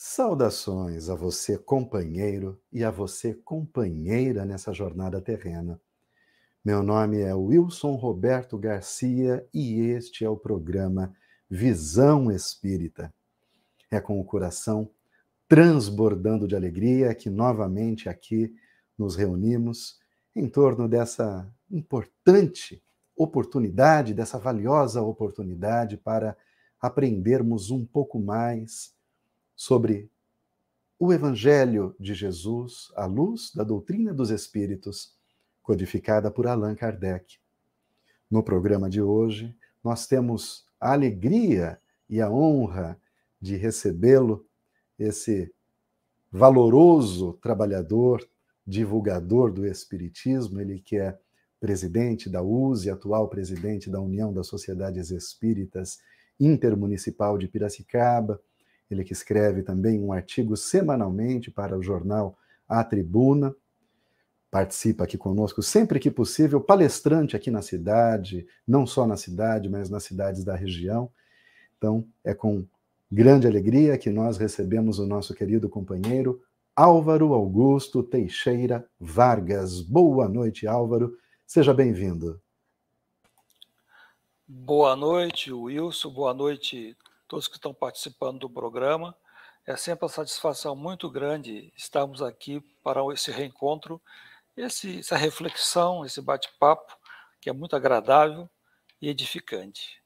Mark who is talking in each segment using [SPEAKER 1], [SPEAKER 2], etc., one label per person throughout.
[SPEAKER 1] Saudações a você, companheiro, e a você, companheira nessa jornada terrena. Meu nome é Wilson Roberto Garcia e este é o programa Visão Espírita. É com o coração transbordando de alegria que novamente aqui nos reunimos em torno dessa importante oportunidade, dessa valiosa oportunidade para aprendermos um pouco mais sobre o Evangelho de Jesus à luz da doutrina dos Espíritos, codificada por Allan Kardec. No programa de hoje, nós temos a alegria e a honra de recebê-lo, esse valoroso trabalhador, divulgador do Espiritismo, ele que é presidente da USE, atual presidente da União das Sociedades Espíritas Intermunicipal de Piracicaba, ele que escreve também um artigo semanalmente para o jornal A Tribuna, participa aqui conosco sempre que possível, palestrante aqui na cidade, não só na cidade, mas nas cidades da região. Então, é com grande alegria que nós recebemos o nosso querido companheiro Álvaro Augusto Teixeira Vargas. Boa noite, Álvaro. Seja bem-vindo.
[SPEAKER 2] Boa noite, Wilson. Boa noite, todos que estão participando do programa. É sempre uma satisfação muito grande estarmos aqui para esse reencontro, esse, essa reflexão, esse bate-papo, que é muito agradável e edificante.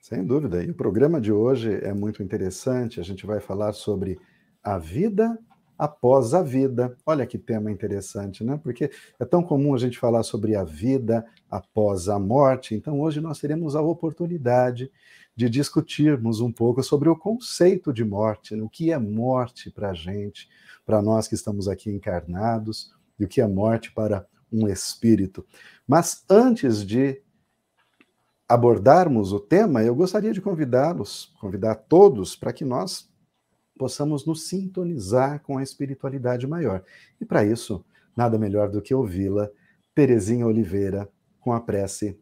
[SPEAKER 1] Sem dúvida. E o programa de hoje é muito interessante. A gente vai falar sobre a vida após a vida. Olha que tema interessante, né? Porque é tão comum a gente falar sobre a vida após a morte. Então, hoje nós teremos a oportunidade de discutirmos um pouco sobre o conceito de morte, né? o que é morte para a gente, para nós que estamos aqui encarnados, e o que é morte para um espírito. Mas antes de abordarmos o tema, eu gostaria de convidá-los, convidar todos, para que nós possamos nos sintonizar com a espiritualidade maior. E para isso, nada melhor do que ouvi-la, Terezinha Oliveira, com a prece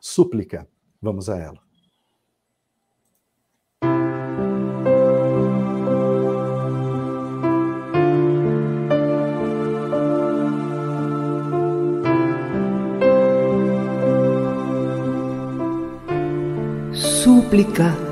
[SPEAKER 1] Súplica. Vamos a ela.
[SPEAKER 3] súplica.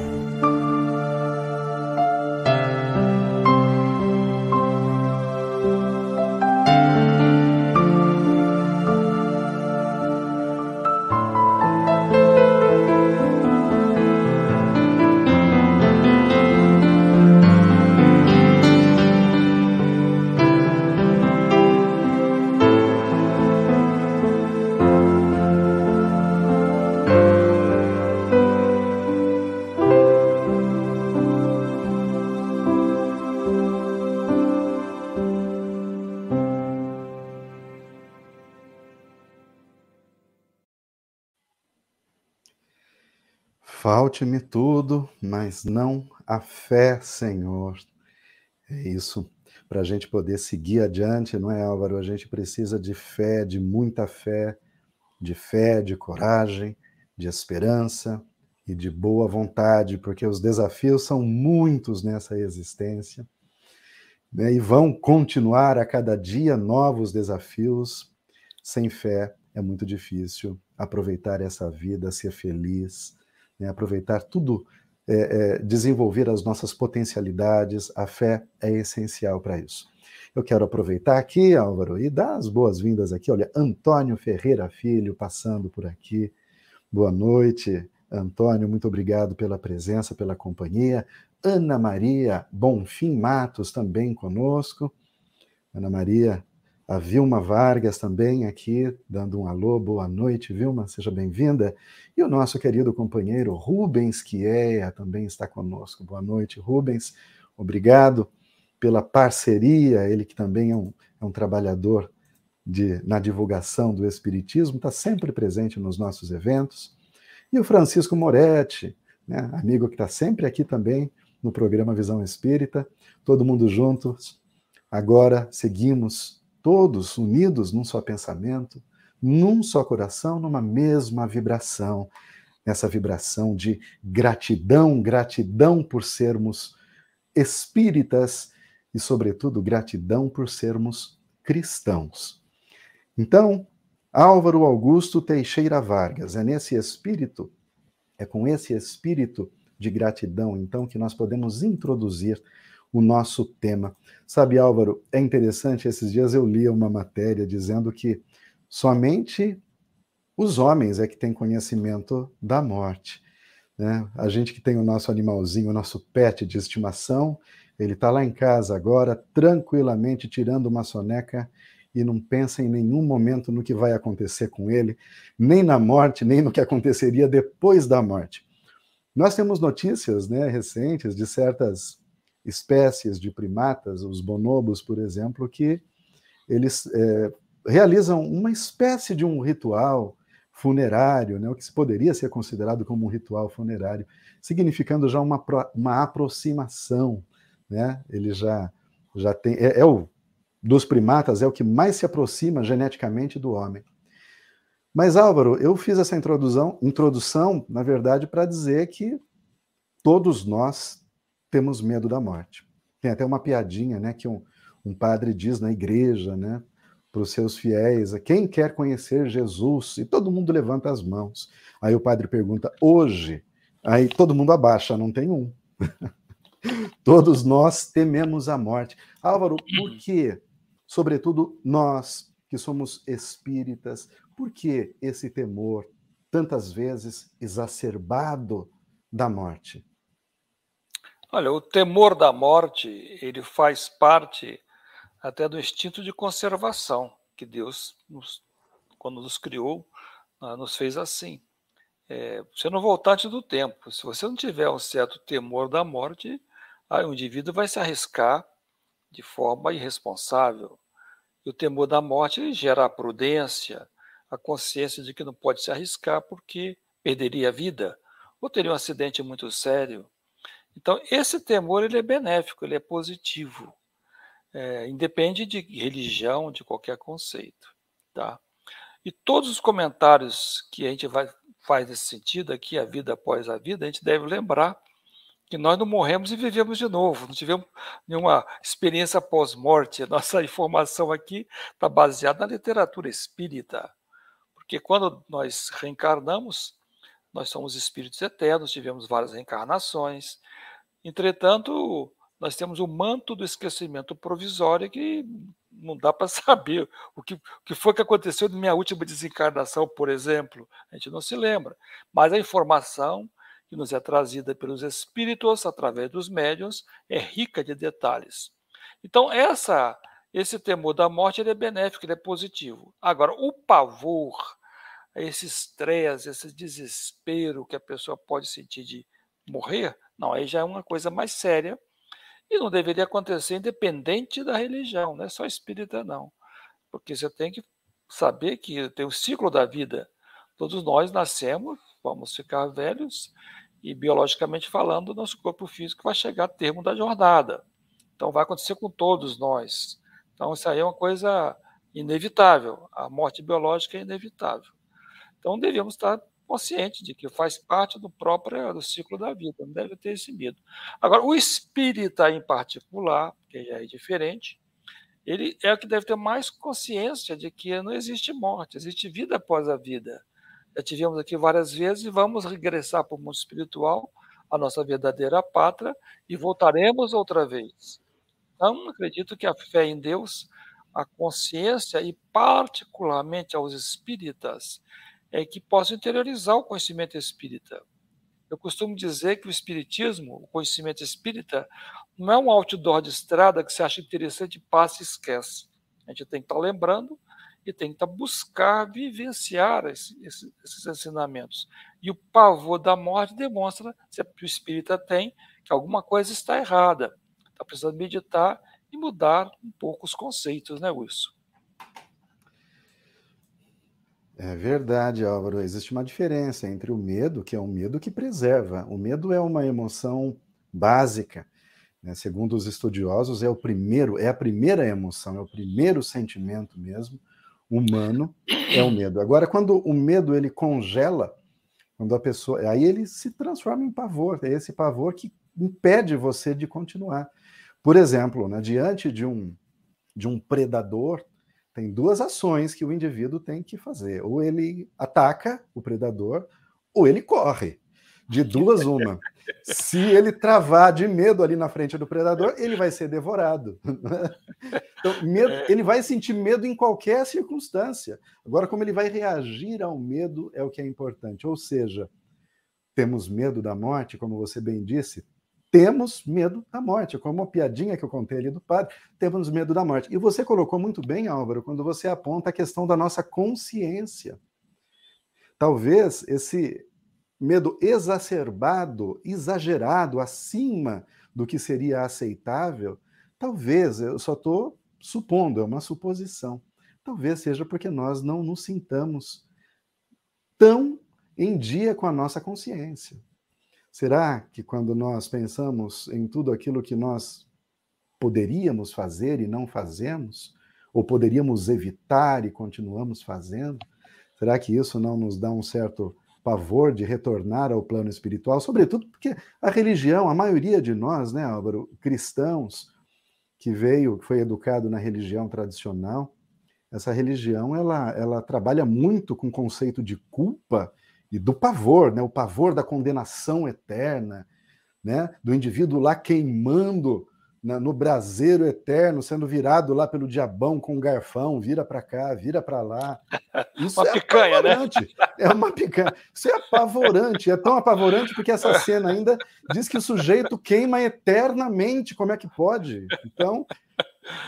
[SPEAKER 1] Falte-me tudo, mas não a fé, Senhor. É isso. Para a gente poder seguir adiante, não é, Álvaro? A gente precisa de fé, de muita fé, de fé, de coragem, de esperança e de boa vontade, porque os desafios são muitos nessa existência né? e vão continuar a cada dia novos desafios. Sem fé é muito difícil aproveitar essa vida, ser feliz né, aproveitar tudo é, é, desenvolver as nossas potencialidades. A fé é essencial para isso. Eu quero aproveitar aqui, Álvaro, e dar as boas-vindas aqui. Olha, Antônio Ferreira Filho passando por aqui. Boa noite, Antônio. Muito obrigado pela presença, pela companhia. Ana Maria Bonfim Matos também conosco. Ana Maria, a Vilma Vargas também aqui, dando um alô, boa noite, Vilma, seja bem-vinda. E o nosso querido companheiro Rubens Quieia também está conosco. Boa noite, Rubens. Obrigado pela parceria, ele que também é um, é um trabalhador de, na divulgação do Espiritismo, está sempre presente nos nossos eventos. E o Francisco Moretti, né, amigo que está sempre aqui também no programa Visão Espírita, todo mundo juntos. Agora seguimos todos unidos num só pensamento, num só coração, numa mesma vibração. Essa vibração de gratidão, gratidão por sermos espíritas e, sobretudo, gratidão por sermos cristãos. Então, Álvaro Augusto Teixeira Vargas, é nesse espírito, é com esse espírito de gratidão, então, que nós podemos introduzir o nosso tema. Sabe, Álvaro, é interessante, esses dias eu li uma matéria dizendo que somente os homens é que têm conhecimento da morte. Né? A gente que tem o nosso animalzinho, o nosso pet de estimação, ele está lá em casa agora, tranquilamente tirando uma soneca e não pensa em nenhum momento no que vai acontecer com ele, nem na morte, nem no que aconteceria depois da morte. Nós temos notícias né, recentes de certas espécies de primatas, os bonobos, por exemplo, que eles é, realizam uma espécie de um ritual funerário, né, o que poderia ser considerado como um ritual funerário, significando já uma, uma aproximação. Né? Ele já, já tem. É, é o dos primatas, é o que mais se aproxima geneticamente do homem. Mas, Álvaro, eu fiz essa introdução, introdução na verdade, para dizer que todos nós temos medo da morte. Tem até uma piadinha, né, que um, um padre diz na igreja, né, para os seus fiéis, quem quer conhecer Jesus? E todo mundo levanta as mãos. Aí o padre pergunta, hoje? Aí todo mundo abaixa, não tem um. Todos nós tememos a morte. Álvaro, por que, sobretudo nós que somos espíritas, por que esse temor, tantas vezes exacerbado da morte?
[SPEAKER 2] Olha, o temor da morte, ele faz parte até do instinto de conservação que Deus, nos, quando nos criou, ah, nos fez assim. É, você não voltar antes do tempo. Se você não tiver um certo temor da morte, aí o indivíduo vai se arriscar de forma irresponsável. E o temor da morte gera a prudência, a consciência de que não pode se arriscar porque perderia a vida, ou teria um acidente muito sério, então, esse temor ele é benéfico, ele é positivo. É, independe de religião, de qualquer conceito. Tá? E todos os comentários que a gente vai, faz nesse sentido, aqui, a vida após a vida, a gente deve lembrar que nós não morremos e vivemos de novo, não tivemos nenhuma experiência pós-morte. Nossa informação aqui está baseada na literatura espírita. Porque quando nós reencarnamos, nós somos espíritos eternos, tivemos várias reencarnações, Entretanto, nós temos o manto do esquecimento provisório que não dá para saber o que, o que foi que aconteceu na minha última desencarnação, por exemplo. A gente não se lembra. Mas a informação que nos é trazida pelos espíritos através dos médiuns é rica de detalhes. Então, essa, esse temor da morte é benéfico, é positivo. Agora, o pavor, esse estresse, esse desespero que a pessoa pode sentir de morrer, não, aí já é uma coisa mais séria e não deveria acontecer independente da religião, não é só espírita, não. Porque você tem que saber que tem o ciclo da vida. Todos nós nascemos, vamos ficar velhos e, biologicamente falando, nosso corpo físico vai chegar ao termo da jornada. Então, vai acontecer com todos nós. Então, isso aí é uma coisa inevitável. A morte biológica é inevitável. Então, devemos estar consciente de que faz parte do próprio do ciclo da vida, não deve ter esse medo. Agora, o espírita em particular, que já é diferente, ele é o que deve ter mais consciência de que não existe morte, existe vida após a vida. Já tivemos aqui várias vezes e vamos regressar para o mundo espiritual a nossa verdadeira pátria e voltaremos outra vez. Então, acredito que a fé em Deus, a consciência e particularmente aos espíritas, é que possam interiorizar o conhecimento espírita. Eu costumo dizer que o espiritismo, o conhecimento espírita, não é um outdoor de estrada que você acha interessante, passa e esquece. A gente tem que estar lembrando e tem que estar buscar vivenciar esse, esse, esses ensinamentos. E o pavor da morte demonstra que o espírita tem que alguma coisa está errada. Está precisando meditar e mudar um pouco os conceitos, né, Wilson?
[SPEAKER 1] É verdade, Álvaro. Existe uma diferença entre o medo, que é um medo que preserva. O medo é uma emoção básica. Né? Segundo os estudiosos, é o primeiro, é a primeira emoção, é o primeiro sentimento mesmo humano, é o medo. Agora, quando o medo ele congela, quando a pessoa, aí ele se transforma em pavor. É esse pavor que impede você de continuar. Por exemplo, né, diante de um de um predador, tem duas ações que o indivíduo tem que fazer. Ou ele ataca o predador, ou ele corre. De duas, uma. Se ele travar de medo ali na frente do predador, ele vai ser devorado. Então, medo, é. ele vai sentir medo em qualquer circunstância. Agora, como ele vai reagir ao medo é o que é importante. Ou seja, temos medo da morte, como você bem disse, temos medo da morte. Como uma piadinha que eu contei ali do padre, temos medo da morte. E você colocou muito bem, Álvaro, quando você aponta a questão da nossa consciência. Talvez esse medo exacerbado, exagerado, acima do que seria aceitável, talvez, eu só estou supondo, é uma suposição. Talvez seja porque nós não nos sintamos tão em dia com a nossa consciência. Será que quando nós pensamos em tudo aquilo que nós poderíamos fazer e não fazemos, ou poderíamos evitar e continuamos fazendo, será que isso não nos dá um certo pavor de retornar ao plano espiritual? Sobretudo porque a religião, a maioria de nós, né, Álvaro, cristãos, que veio, foi educado na religião tradicional, essa religião ela, ela trabalha muito com o conceito de culpa e do pavor, né? o pavor da condenação eterna, né? do indivíduo lá queimando na, no braseiro eterno, sendo virado lá pelo diabão com um garfão, vira para cá, vira para lá.
[SPEAKER 2] Isso uma é picanha, né? apavorante.
[SPEAKER 1] né? É uma picanha. Isso é apavorante. É tão apavorante porque essa cena ainda diz que o sujeito queima eternamente. Como é que pode? Então,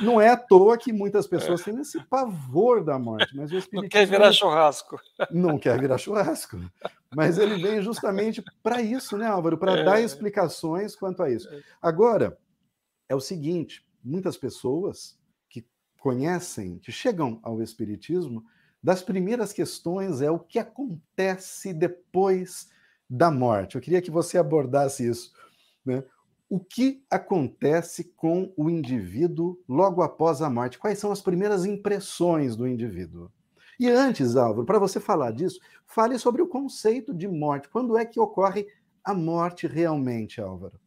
[SPEAKER 1] não é à toa que muitas pessoas têm esse pavor da morte, mas o
[SPEAKER 2] Não quer virar churrasco.
[SPEAKER 1] Não quer virar churrasco. Mas ele vem justamente para isso, né, Álvaro? Para é. dar explicações quanto a isso. É. Agora, é o seguinte: muitas pessoas que conhecem, que chegam ao Espiritismo, das primeiras questões é o que acontece depois da morte. Eu queria que você abordasse isso. Né? O que acontece com o indivíduo logo após a morte? Quais são as primeiras impressões do indivíduo? E antes, Álvaro, para você falar disso, fale sobre o conceito de morte. Quando é que ocorre a morte realmente, Álvaro?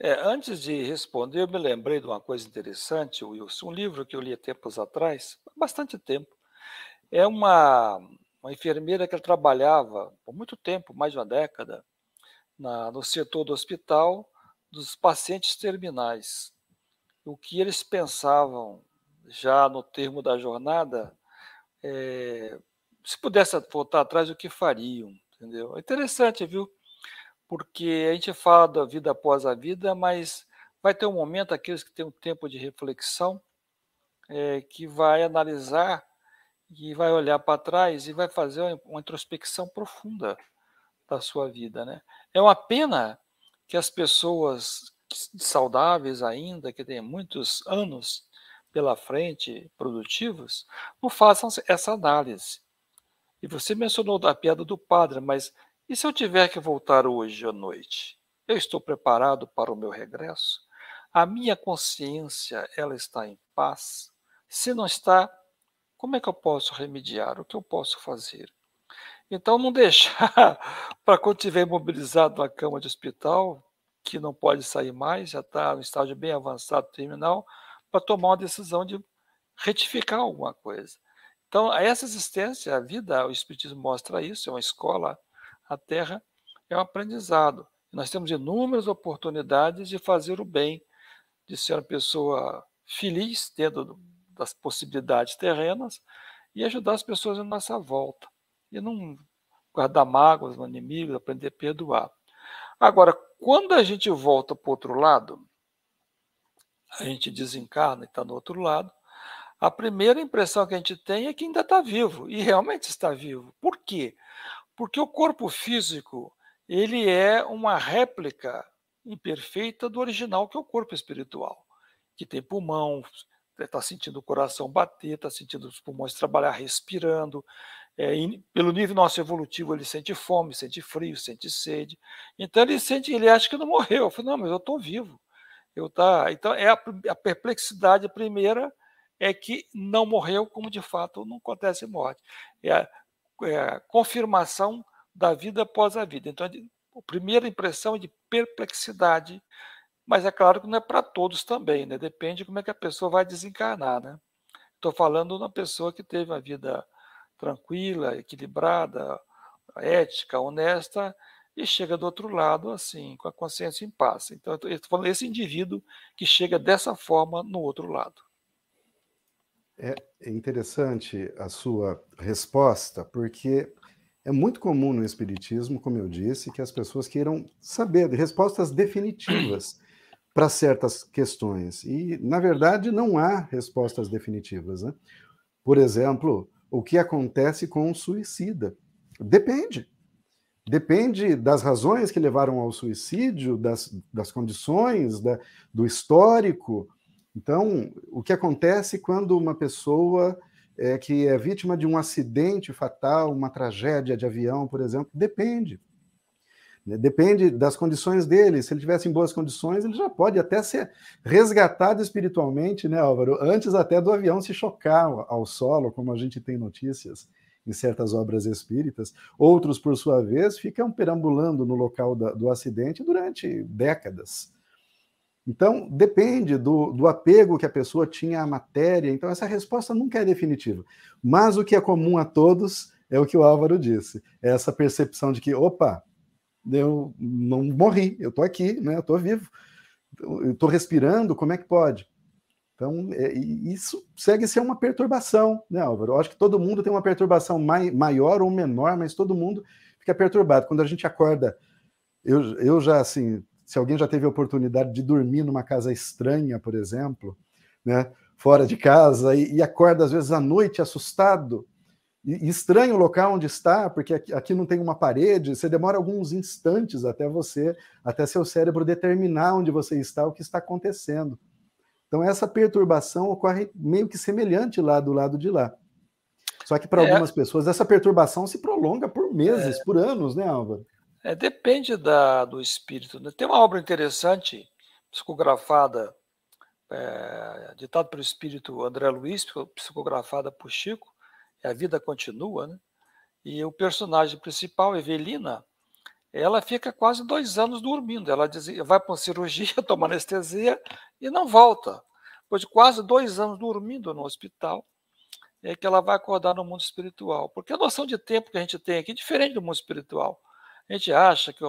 [SPEAKER 2] É, antes de responder, eu me lembrei de uma coisa interessante, Wilson, um livro que eu li há tempos atrás, bastante tempo. É uma, uma enfermeira que trabalhava por muito tempo, mais de uma década, na, no setor do hospital, dos pacientes terminais. O que eles pensavam já no termo da jornada, é, se pudesse voltar atrás, o que fariam? Entendeu? É interessante, viu? Porque a gente fala da vida após a vida, mas vai ter um momento, aqueles que têm um tempo de reflexão, é, que vai analisar e vai olhar para trás e vai fazer uma introspecção profunda da sua vida. Né? É uma pena que as pessoas saudáveis ainda, que têm muitos anos pela frente, produtivos, não façam essa análise. E você mencionou a piada do padre, mas e se eu tiver que voltar hoje à noite? Eu estou preparado para o meu regresso? A minha consciência, ela está em paz? Se não está, como é que eu posso remediar? O que eu posso fazer? Então, não deixar para quando estiver imobilizado na cama de hospital, que não pode sair mais, já está no estágio bem avançado terminal, para tomar uma decisão de retificar alguma coisa. Então, essa existência, a vida, o Espiritismo mostra isso, é uma escola, a Terra é um aprendizado. Nós temos inúmeras oportunidades de fazer o bem, de ser uma pessoa feliz dentro das possibilidades terrenas e ajudar as pessoas à nossa volta. E não guardar mágoas no inimigo, aprender a perdoar. Agora, quando a gente volta para o outro lado, a gente desencarna e está no outro lado, a primeira impressão que a gente tem é que ainda está vivo, e realmente está vivo. Por quê? Porque o corpo físico ele é uma réplica imperfeita do original, que é o corpo espiritual, que tem pulmão, está sentindo o coração bater, está sentindo os pulmões trabalhar respirando. É, pelo nível nosso evolutivo, ele sente fome, sente frio, sente sede. Então ele sente, ele acha que não morreu. Eu falei, não, mas eu estou vivo. Eu tá. Então é a, a perplexidade primeira é que não morreu, como de fato não acontece morte. É a, é a confirmação da vida após a vida. Então, a primeira impressão é de perplexidade, mas é claro que não é para todos também, né? Depende de como é que a pessoa vai desencarnar, né? Estou falando de uma pessoa que teve uma vida tranquila, equilibrada, ética, honesta, e chega do outro lado assim, com a consciência em paz. Então, eu estou falando desse indivíduo que chega dessa forma no outro lado.
[SPEAKER 1] É interessante a sua resposta, porque é muito comum no Espiritismo, como eu disse, que as pessoas queiram saber respostas definitivas para certas questões. E, na verdade, não há respostas definitivas. Né? Por exemplo, o que acontece com o suicida? Depende. Depende das razões que levaram ao suicídio, das, das condições, da, do histórico. Então, o que acontece quando uma pessoa é, que é vítima de um acidente fatal, uma tragédia de avião, por exemplo, depende. Né, depende das condições dele. Se ele tivesse em boas condições, ele já pode até ser resgatado espiritualmente, né, Álvaro? Antes até do avião se chocar ao solo, como a gente tem notícias em certas obras espíritas. Outros, por sua vez, ficam perambulando no local da, do acidente durante décadas. Então, depende do, do, apego que a pessoa tinha à matéria. Então, essa resposta nunca é definitiva. Mas o que é comum a todos é o que o Álvaro disse: é essa percepção de que, opa, eu não morri, eu estou aqui, né, eu estou vivo, eu estou respirando, como é que pode? Então, é, isso segue a ser uma perturbação, né, Álvaro? Eu acho que todo mundo tem uma perturbação mai, maior ou menor, mas todo mundo fica perturbado. Quando a gente acorda, eu, eu já, assim, se alguém já teve a oportunidade de dormir numa casa estranha, por exemplo, né, fora de casa, e, e acorda às vezes à noite assustado, e, estranho o local onde está, porque aqui, não tem uma parede, você demora alguns instantes até você, até seu cérebro determinar onde você está, o que está acontecendo. Então essa perturbação ocorre meio que semelhante lá do lado de lá. Só que para é. algumas pessoas essa perturbação se prolonga por meses, é. por anos, né, Álvaro?
[SPEAKER 2] É, depende da, do espírito. Né? Tem uma obra interessante, psicografada, é, ditada pelo espírito André Luiz, psicografada por Chico, A Vida Continua, né? e o personagem principal, Evelina, ela fica quase dois anos dormindo. Ela diz, vai para uma cirurgia, toma anestesia e não volta. Depois de quase dois anos dormindo no hospital, é que ela vai acordar no mundo espiritual. Porque a noção de tempo que a gente tem aqui é diferente do mundo espiritual. A gente acha que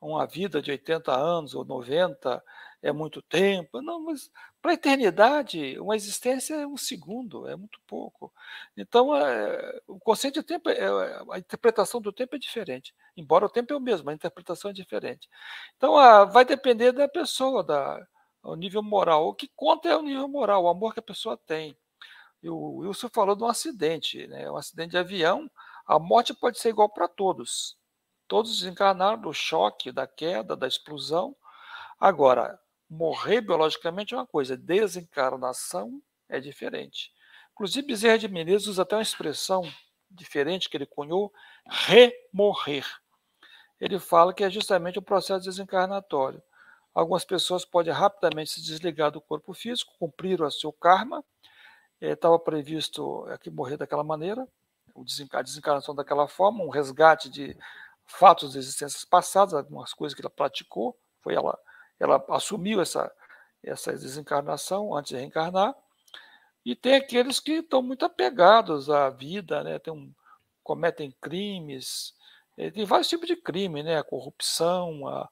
[SPEAKER 2] uma vida de 80 anos ou 90 é muito tempo. Não, mas para a eternidade, uma existência é um segundo, é muito pouco. Então, é, o conceito de tempo, é, a interpretação do tempo é diferente. Embora o tempo é o mesmo, a interpretação é diferente. Então, a, vai depender da pessoa, da, nível moral. O que conta é o nível moral, o amor que a pessoa tem. E o Wilson falou de um acidente, né? um acidente de avião. A morte pode ser igual para todos. Todos desencarnaram do choque, da queda, da explosão. Agora, morrer biologicamente é uma coisa, desencarnação é diferente. Inclusive, Bezerra de Menezes usa até uma expressão diferente que ele cunhou, remorrer. Ele fala que é justamente o processo desencarnatório. Algumas pessoas podem rapidamente se desligar do corpo físico, cumprir o seu karma, estava eh, previsto aqui morrer daquela maneira, a desencarnação daquela forma, um resgate de fatos de existências passadas, algumas coisas que ela praticou, foi ela, ela assumiu essa, essa desencarnação antes de reencarnar, e tem aqueles que estão muito apegados à vida, né? tem um, cometem crimes, tem vários tipos de crime, né? a corrupção, a,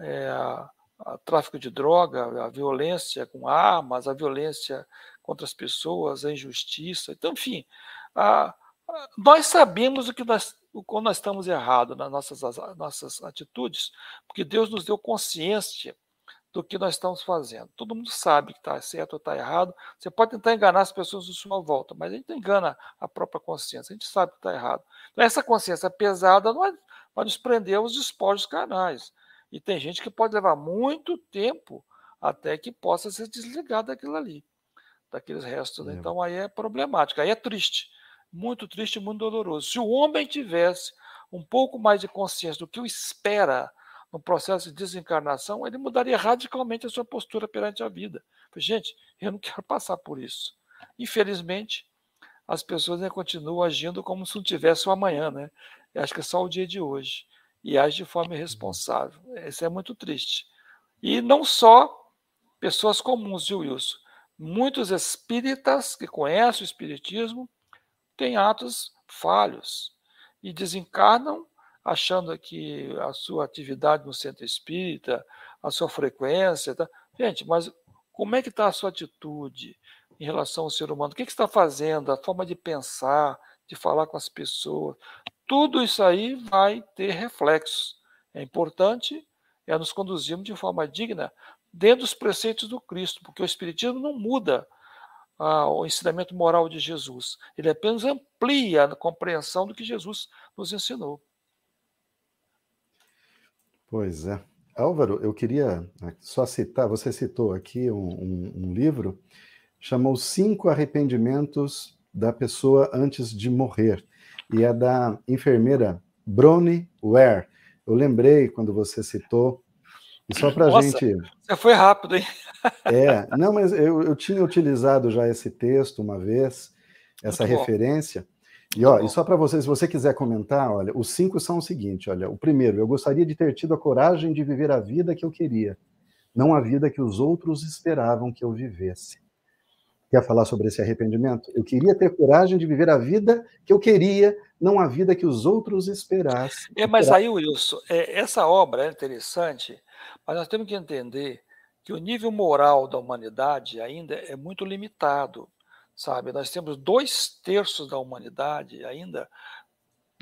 [SPEAKER 2] é, a, a tráfico de droga, a violência com armas, a violência contra as pessoas, a injustiça. Então, enfim, a, nós sabemos o que nós, quando nós estamos errados nas nossas, nossas atitudes, porque Deus nos deu consciência do que nós estamos fazendo. Todo mundo sabe que está certo ou está errado. Você pode tentar enganar as pessoas à sua volta, mas a gente engana a própria consciência. A gente sabe que está errado. Então, essa consciência pesada vai, vai nos prender aos despojos carnais. E tem gente que pode levar muito tempo até que possa ser desligado daquilo ali, daqueles restos. Né? Então aí é problemático, aí é triste, muito triste e muito doloroso. Se o homem tivesse um pouco mais de consciência do que o espera no processo de desencarnação, ele mudaria radicalmente a sua postura perante a vida. Gente, eu não quero passar por isso. Infelizmente, as pessoas né, continuam agindo como se não tivesse o amanhã, né? Eu acho que é só o dia de hoje. E age de forma irresponsável. Isso é muito triste. E não só pessoas comuns, viu, Wilson? Muitos espíritas que conhecem o espiritismo têm atos falhos e desencarnam achando que a sua atividade no centro espírita, a sua frequência. Tá? Gente, mas como é que está a sua atitude em relação ao ser humano? O que, que você está fazendo? A forma de pensar, de falar com as pessoas. Tudo isso aí vai ter reflexos. É importante é nos conduzirmos de forma digna dentro dos preceitos do Cristo, porque o Espiritismo não muda ah, o ensinamento moral de Jesus. Ele apenas amplia a compreensão do que Jesus nos ensinou.
[SPEAKER 1] Pois é. Álvaro, eu queria né, só citar, você citou aqui um, um, um livro, chamou Cinco Arrependimentos da Pessoa Antes de Morrer, e é da enfermeira Brony Ware. Eu lembrei quando você citou, e só para a gente.
[SPEAKER 2] Você foi rápido, hein?
[SPEAKER 1] É, não, mas eu, eu tinha utilizado já esse texto uma vez, essa Muito referência. Bom. E, ó, e só para você, se você quiser comentar, olha, os cinco são o seguinte: olha, o primeiro, eu gostaria de ter tido a coragem de viver a vida que eu queria, não a vida que os outros esperavam que eu vivesse. Quer falar sobre esse arrependimento? Eu queria ter coragem de viver a vida que eu queria, não a vida que os outros esperassem.
[SPEAKER 2] É, mas aí, Wilson, é, essa obra é interessante, mas nós temos que entender que o nível moral da humanidade ainda é muito limitado sabe? Nós temos dois terços da humanidade ainda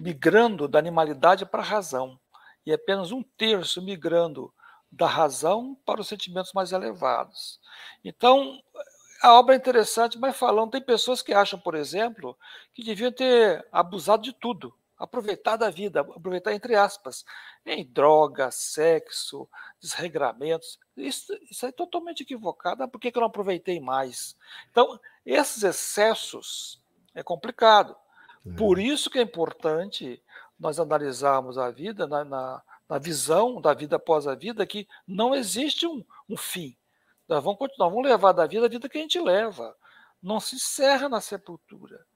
[SPEAKER 2] migrando da animalidade para a razão e apenas um terço migrando da razão para os sentimentos mais elevados. Então, a obra é interessante, mas falando, tem pessoas que acham, por exemplo, que deviam ter abusado de tudo, aproveitar da vida, aproveitar entre aspas, em droga, sexo, desregramentos. Isso, isso é totalmente equivocado. Ah, por que, que eu não aproveitei mais? Então, esses excessos é complicado. É. Por isso que é importante nós analisarmos a vida na, na, na, visão da vida após a vida, que não existe um, um fim. Nós vamos continuar, vamos levar da vida a vida que a gente leva. Não se encerra na sepultura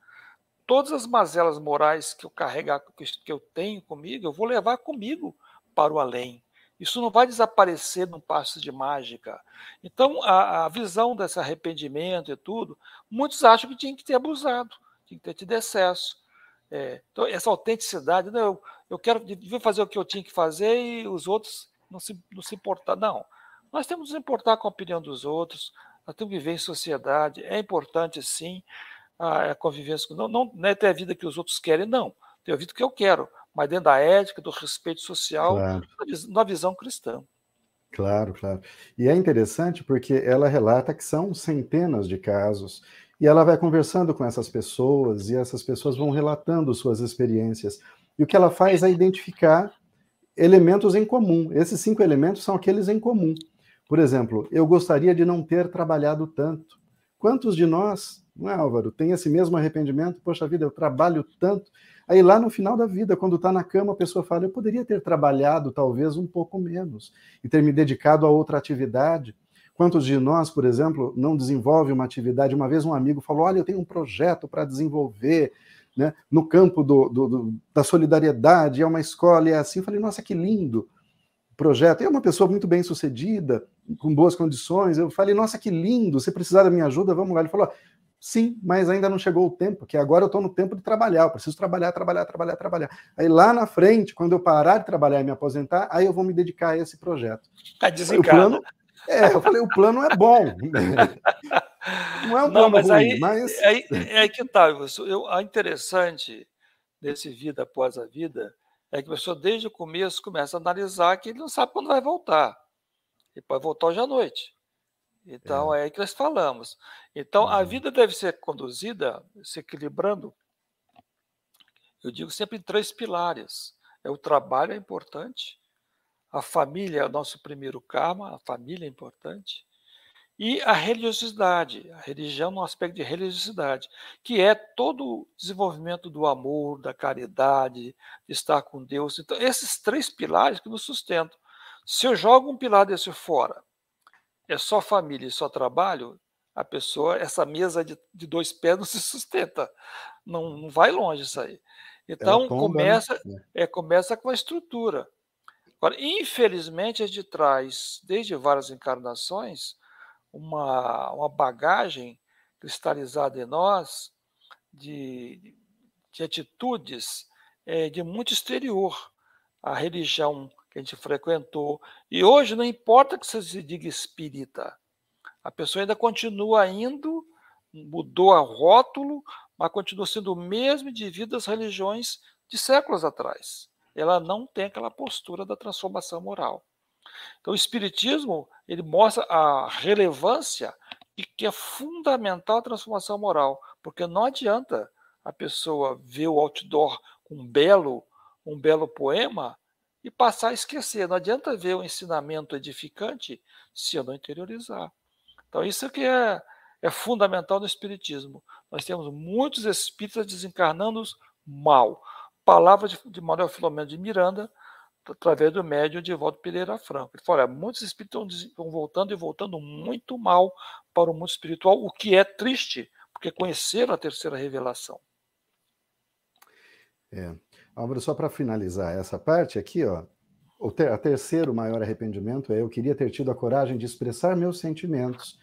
[SPEAKER 2] todas as mazelas morais que eu carregar, que eu tenho comigo, eu vou levar comigo para o além. Isso não vai desaparecer num passo de mágica. Então, a, a, visão desse arrependimento e tudo, muitos acham que tinha que ter abusado, tinha que ter tido excesso. É, então, essa autenticidade, não, eu, eu quero devia fazer o que eu tinha que fazer e os outros não se, não se importar. Não. Nós temos que nos importar com a opinião dos outros, nós temos que viver em sociedade, é importante sim, a convivência com. Não, não, não é ter a vida que os outros querem, não. Ter a vida que eu quero, mas dentro da ética, do respeito social, claro. na visão cristã.
[SPEAKER 1] Claro, claro. E é interessante porque ela relata que são centenas de casos e ela vai conversando com essas pessoas e essas pessoas vão relatando suas experiências. E o que ela faz é identificar elementos em comum. Esses cinco elementos são aqueles em comum. Por exemplo, eu gostaria de não ter trabalhado tanto. Quantos de nós não é, Álvaro? Tem esse mesmo arrependimento? Poxa vida, eu trabalho tanto. Aí lá no final da vida, quando está na cama, a pessoa fala: eu poderia ter trabalhado talvez um pouco menos e ter me dedicado a outra atividade. Quantos de nós, por exemplo, não desenvolve uma atividade? Uma vez um amigo falou: olha, eu tenho um projeto para desenvolver né, no campo do, do, do, da solidariedade, é uma escola, é assim. Eu falei: nossa, que lindo projeto. É uma pessoa muito bem sucedida, com boas condições. Eu falei: nossa, que lindo, se precisar da minha ajuda, vamos lá. Ele falou: Sim, mas ainda não chegou o tempo, que agora eu estou no tempo de trabalhar, eu preciso trabalhar, trabalhar, trabalhar, trabalhar. Aí lá na frente, quando eu parar de trabalhar e me aposentar, aí eu vou me dedicar a esse projeto.
[SPEAKER 2] Tá desencado.
[SPEAKER 1] É, eu falei, o plano é bom. Não é um plano mas ruim, aí, mas...
[SPEAKER 2] Aí, é aí que tá, eu, a interessante desse vida após a vida é que a pessoa desde o começo começa a analisar que ele não sabe quando vai voltar. Ele pode voltar hoje à noite. Então, é, é aí que nós falamos. Então, a uhum. vida deve ser conduzida, se equilibrando, eu digo sempre em três pilares. É o trabalho é importante, a família é o nosso primeiro karma, a família é importante, e a religiosidade, a religião no aspecto de religiosidade, que é todo o desenvolvimento do amor, da caridade, de estar com Deus. Então, esses três pilares que nos sustentam. Se eu jogo um pilar desse fora, é só família e só trabalho, a pessoa, essa mesa de, de dois pés não se sustenta. Não, não vai longe isso aí. Então, tomba, começa, né? é, começa com a estrutura. Agora, infelizmente, a gente traz, desde várias encarnações, uma, uma bagagem cristalizada em nós de, de atitudes é, de muito exterior. A religião que a gente frequentou. E hoje não importa que você se diga espírita, a pessoa ainda continua indo, mudou a rótulo, mas continua sendo o mesmo indivíduo das religiões de séculos atrás. Ela não tem aquela postura da transformação moral. Então, o Espiritismo ele mostra a relevância e que é fundamental a transformação moral, porque não adianta a pessoa ver o outdoor com um belo, um belo poema e passar a esquecer. Não adianta ver o ensinamento edificante se eu não interiorizar. Então, isso que é, é fundamental no Espiritismo. Nós temos muitos espíritas desencarnando mal. Palavra de, de Manuel Filomeno de Miranda, através do médium de Waldo Pereira Franco. Ele fala, muitos espíritos estão voltando e voltando muito mal para o mundo espiritual, o que é triste, porque conheceram a terceira revelação.
[SPEAKER 1] É. Álvaro, só para finalizar essa parte aqui, ó, o ter, a terceiro maior arrependimento é eu queria ter tido a coragem de expressar meus sentimentos.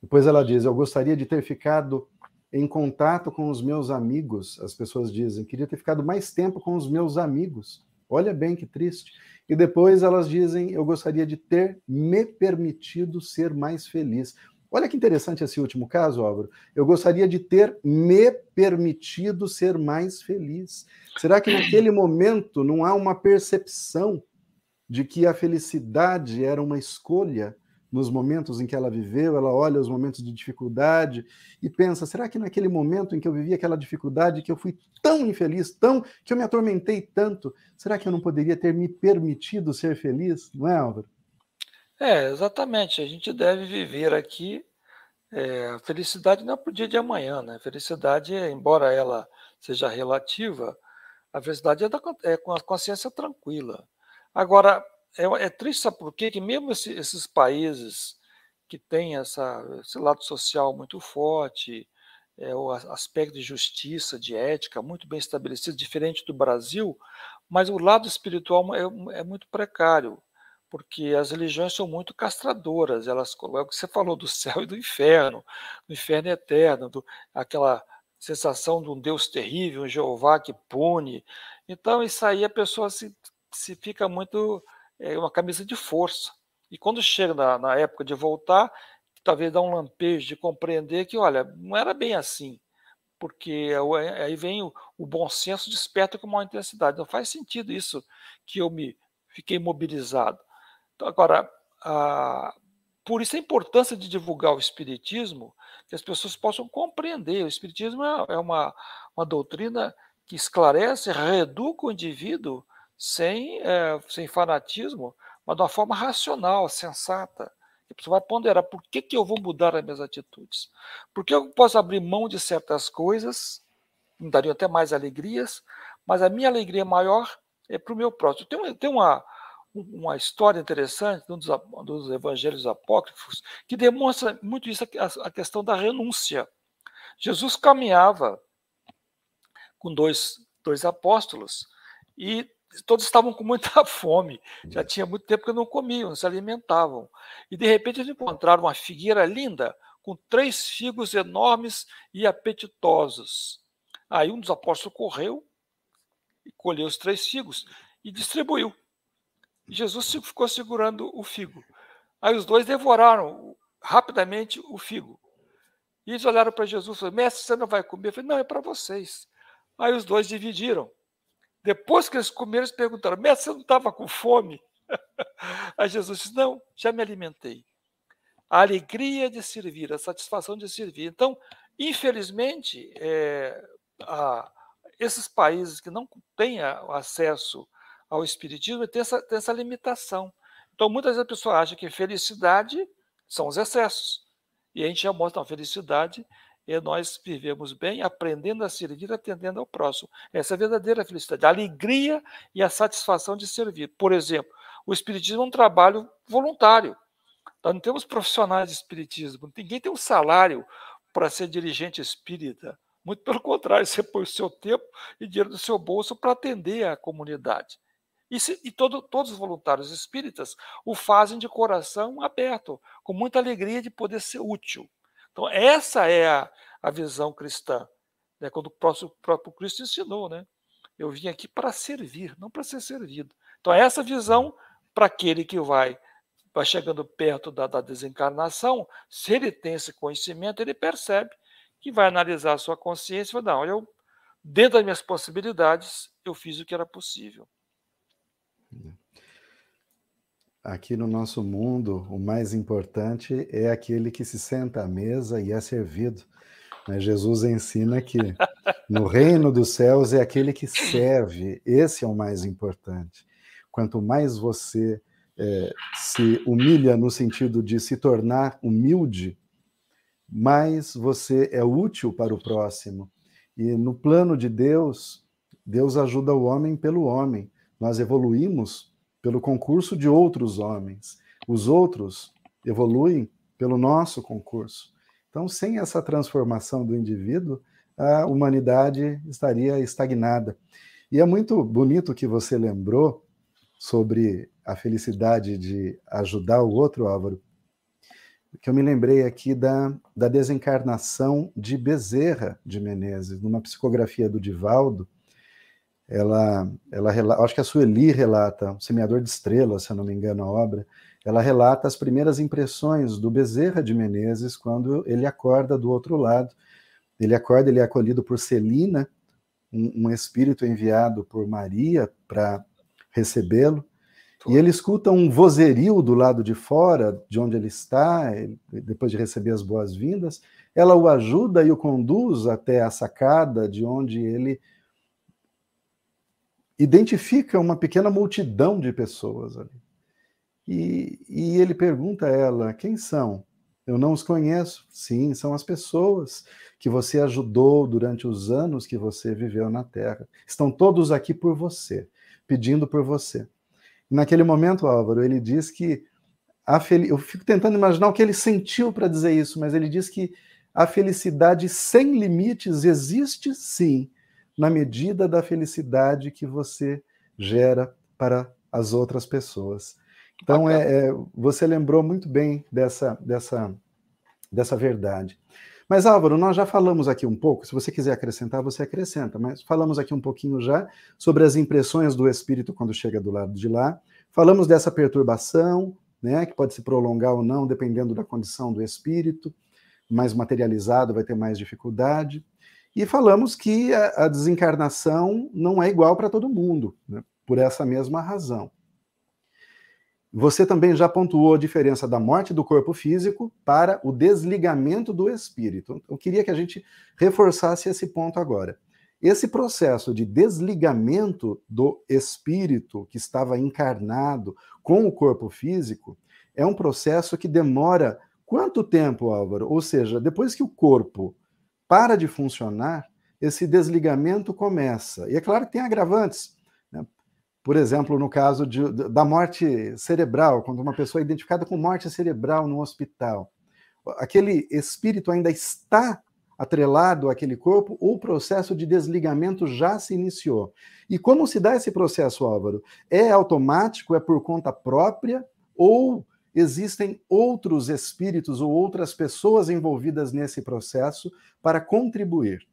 [SPEAKER 1] Depois ela diz, eu gostaria de ter ficado em contato com os meus amigos. As pessoas dizem, queria ter ficado mais tempo com os meus amigos. Olha bem que triste. E depois elas dizem, eu gostaria de ter me permitido ser mais feliz. Olha que interessante esse último caso, Álvaro. Eu gostaria de ter me permitido ser mais feliz. Será que naquele momento não há uma percepção de que a felicidade era uma escolha nos momentos em que ela viveu? Ela olha os momentos de dificuldade e pensa: será que naquele momento em que eu vivi aquela dificuldade, que eu fui tão infeliz, tão que eu me atormentei tanto, será que eu não poderia ter me permitido ser feliz? Não é, Álvaro?
[SPEAKER 2] É, exatamente. A gente deve viver aqui. É, a felicidade não é para o dia de amanhã, né? A felicidade, embora ela seja relativa, a felicidade é, da, é com a consciência tranquila. Agora, é, é triste, sabe por quê? Que mesmo esse, esses países que têm essa, esse lado social muito forte, é, o aspecto de justiça, de ética muito bem estabelecido, diferente do Brasil, mas o lado espiritual é, é muito precário porque as religiões são muito castradoras, elas é o que você falou do céu e do inferno, do inferno eterno, do, aquela sensação de um Deus terrível, um Jeová que pune. Então, isso aí a pessoa se, se fica muito. É uma camisa de força. E quando chega na, na época de voltar, talvez dá um lampejo de compreender que, olha, não era bem assim. Porque aí vem o, o bom senso desperta com maior intensidade. Não faz sentido isso que eu me fiquei mobilizado. Então, agora, a, por isso a importância de divulgar o Espiritismo, que as pessoas possam compreender. O Espiritismo é, é uma, uma doutrina que esclarece, reeduca o indivíduo sem, é, sem fanatismo, mas de uma forma racional, sensata. A pessoa vai ponderar por que, que eu vou mudar as minhas atitudes. Por que eu posso abrir mão de certas coisas, me dariam até mais alegrias, mas a minha alegria maior é para o meu próximo. Tem, tem uma, uma história interessante um dos, dos evangelhos apócrifos que demonstra muito isso, a, a questão da renúncia. Jesus caminhava com dois, dois apóstolos e todos estavam com muita fome. Já tinha muito tempo que não comiam, não se alimentavam. E de repente eles encontraram uma figueira linda com três figos enormes e apetitosos. Aí um dos apóstolos correu e colheu os três figos e distribuiu. Jesus ficou segurando o figo. Aí os dois devoraram rapidamente o figo. E eles olharam para Jesus e falaram: Mestre, você não vai comer? Eu falei: Não, é para vocês. Aí os dois dividiram. Depois que eles comeram, eles perguntaram: Mestre, você não estava com fome? Aí Jesus disse: Não, já me alimentei. A alegria de servir, a satisfação de servir. Então, infelizmente, é, a, esses países que não têm acesso ao Espiritismo têm essa, têm essa limitação. Então, muitas vezes a pessoa acha que felicidade são os excessos. E a gente já mostra a felicidade é nós vivemos bem, aprendendo a servir, atendendo ao próximo. Essa é a verdadeira felicidade, a alegria e a satisfação de servir. Por exemplo, o Espiritismo é um trabalho voluntário. Nós não temos profissionais de Espiritismo, ninguém tem um salário para ser dirigente espírita. Muito pelo contrário, você põe o seu tempo e dinheiro do seu bolso para atender a comunidade. E, se, e todo, todos os voluntários espíritas o fazem de coração aberto, com muita alegria de poder ser útil. Então, essa é a, a visão cristã. Né? Quando o próprio, próprio Cristo ensinou, né? Eu vim aqui para servir, não para ser servido. Então, essa visão para aquele que vai, vai chegando perto da, da desencarnação, se ele tem esse conhecimento, ele percebe que vai analisar a sua consciência e vai, não, eu, dentro das minhas possibilidades, eu fiz o que era possível.
[SPEAKER 1] Aqui no nosso mundo, o mais importante é aquele que se senta à mesa e é servido. Mas Jesus ensina que no reino dos céus é aquele que serve, esse é o mais importante. Quanto mais você é, se humilha no sentido de se tornar humilde, mais você é útil para o próximo. E no plano de Deus, Deus ajuda o homem pelo homem. Nós evoluímos pelo concurso de outros homens. Os outros evoluem pelo nosso concurso. Então, sem essa transformação do indivíduo, a humanidade estaria estagnada. E é muito bonito que você lembrou sobre a felicidade de ajudar o outro, Álvaro, que eu me lembrei aqui da, da desencarnação de Bezerra de Menezes, numa psicografia do Divaldo, ela, ela acho que a Sueli relata, o Semeador de Estrelas, se eu não me engano, a obra, ela relata as primeiras impressões do Bezerra de Menezes quando ele acorda do outro lado. Ele acorda, ele é acolhido por Celina, um, um espírito enviado por Maria para recebê-lo, e ele escuta um vozerio do lado de fora, de onde ele está, depois de receber as boas-vindas. Ela o ajuda e o conduz até a sacada de onde ele identifica uma pequena multidão de pessoas ali. E, e ele pergunta a ela: quem são? Eu não os conheço. Sim, são as pessoas que você ajudou durante os anos que você viveu na Terra. Estão todos aqui por você, pedindo por você. E naquele momento, Álvaro, ele diz que a fel... eu fico tentando imaginar o que ele sentiu para dizer isso, mas ele diz que a felicidade sem limites existe sim, na medida da felicidade que você gera para as outras pessoas. Então, é, é, você lembrou muito bem dessa, dessa, dessa verdade. Mas, Álvaro, nós já falamos aqui um pouco, se você quiser acrescentar, você acrescenta, mas falamos aqui um pouquinho já sobre as impressões do espírito quando chega do lado de lá. Falamos dessa perturbação, né, que pode se prolongar ou não, dependendo da condição do espírito. Mais materializado vai ter mais dificuldade. E falamos que a, a desencarnação não é igual para todo mundo, né, por essa mesma razão. Você também já pontuou a diferença da morte do corpo físico para o desligamento do espírito. Eu queria que a gente reforçasse esse ponto agora. Esse processo de desligamento do espírito que estava encarnado com o corpo físico é um processo que demora quanto tempo, Álvaro? Ou seja, depois que o corpo para de funcionar, esse desligamento começa. E é claro que tem agravantes. Né? Por exemplo, no caso de, da morte cerebral, quando uma pessoa é identificada com morte cerebral no hospital, aquele espírito ainda está atrelado àquele corpo, o processo de desligamento já se iniciou. E como se dá esse processo, Álvaro? É automático, é por conta própria, ou existem outros espíritos ou outras pessoas envolvidas nesse processo para contribuir?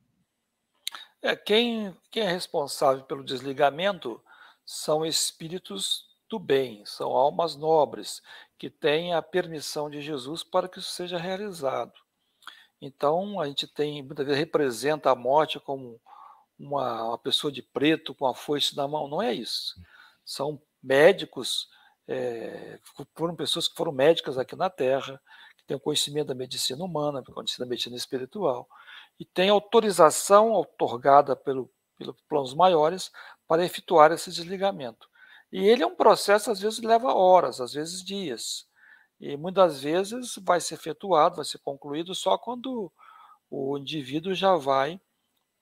[SPEAKER 2] É, quem, quem é responsável pelo desligamento são espíritos do bem, são almas nobres, que têm a permissão de Jesus para que isso seja realizado. Então, a gente tem, muitas vezes, representa a morte como uma, uma pessoa de preto com a foice na mão. Não é isso. São médicos, é, foram pessoas que foram médicas aqui na Terra, que têm conhecimento da medicina humana, conhecimento da medicina espiritual, e têm autorização otorgada pelo, pelos planos maiores para efetuar esse desligamento. E ele é um processo, às vezes, leva horas, às vezes dias. E muitas vezes vai ser efetuado, vai ser concluído só quando o indivíduo já vai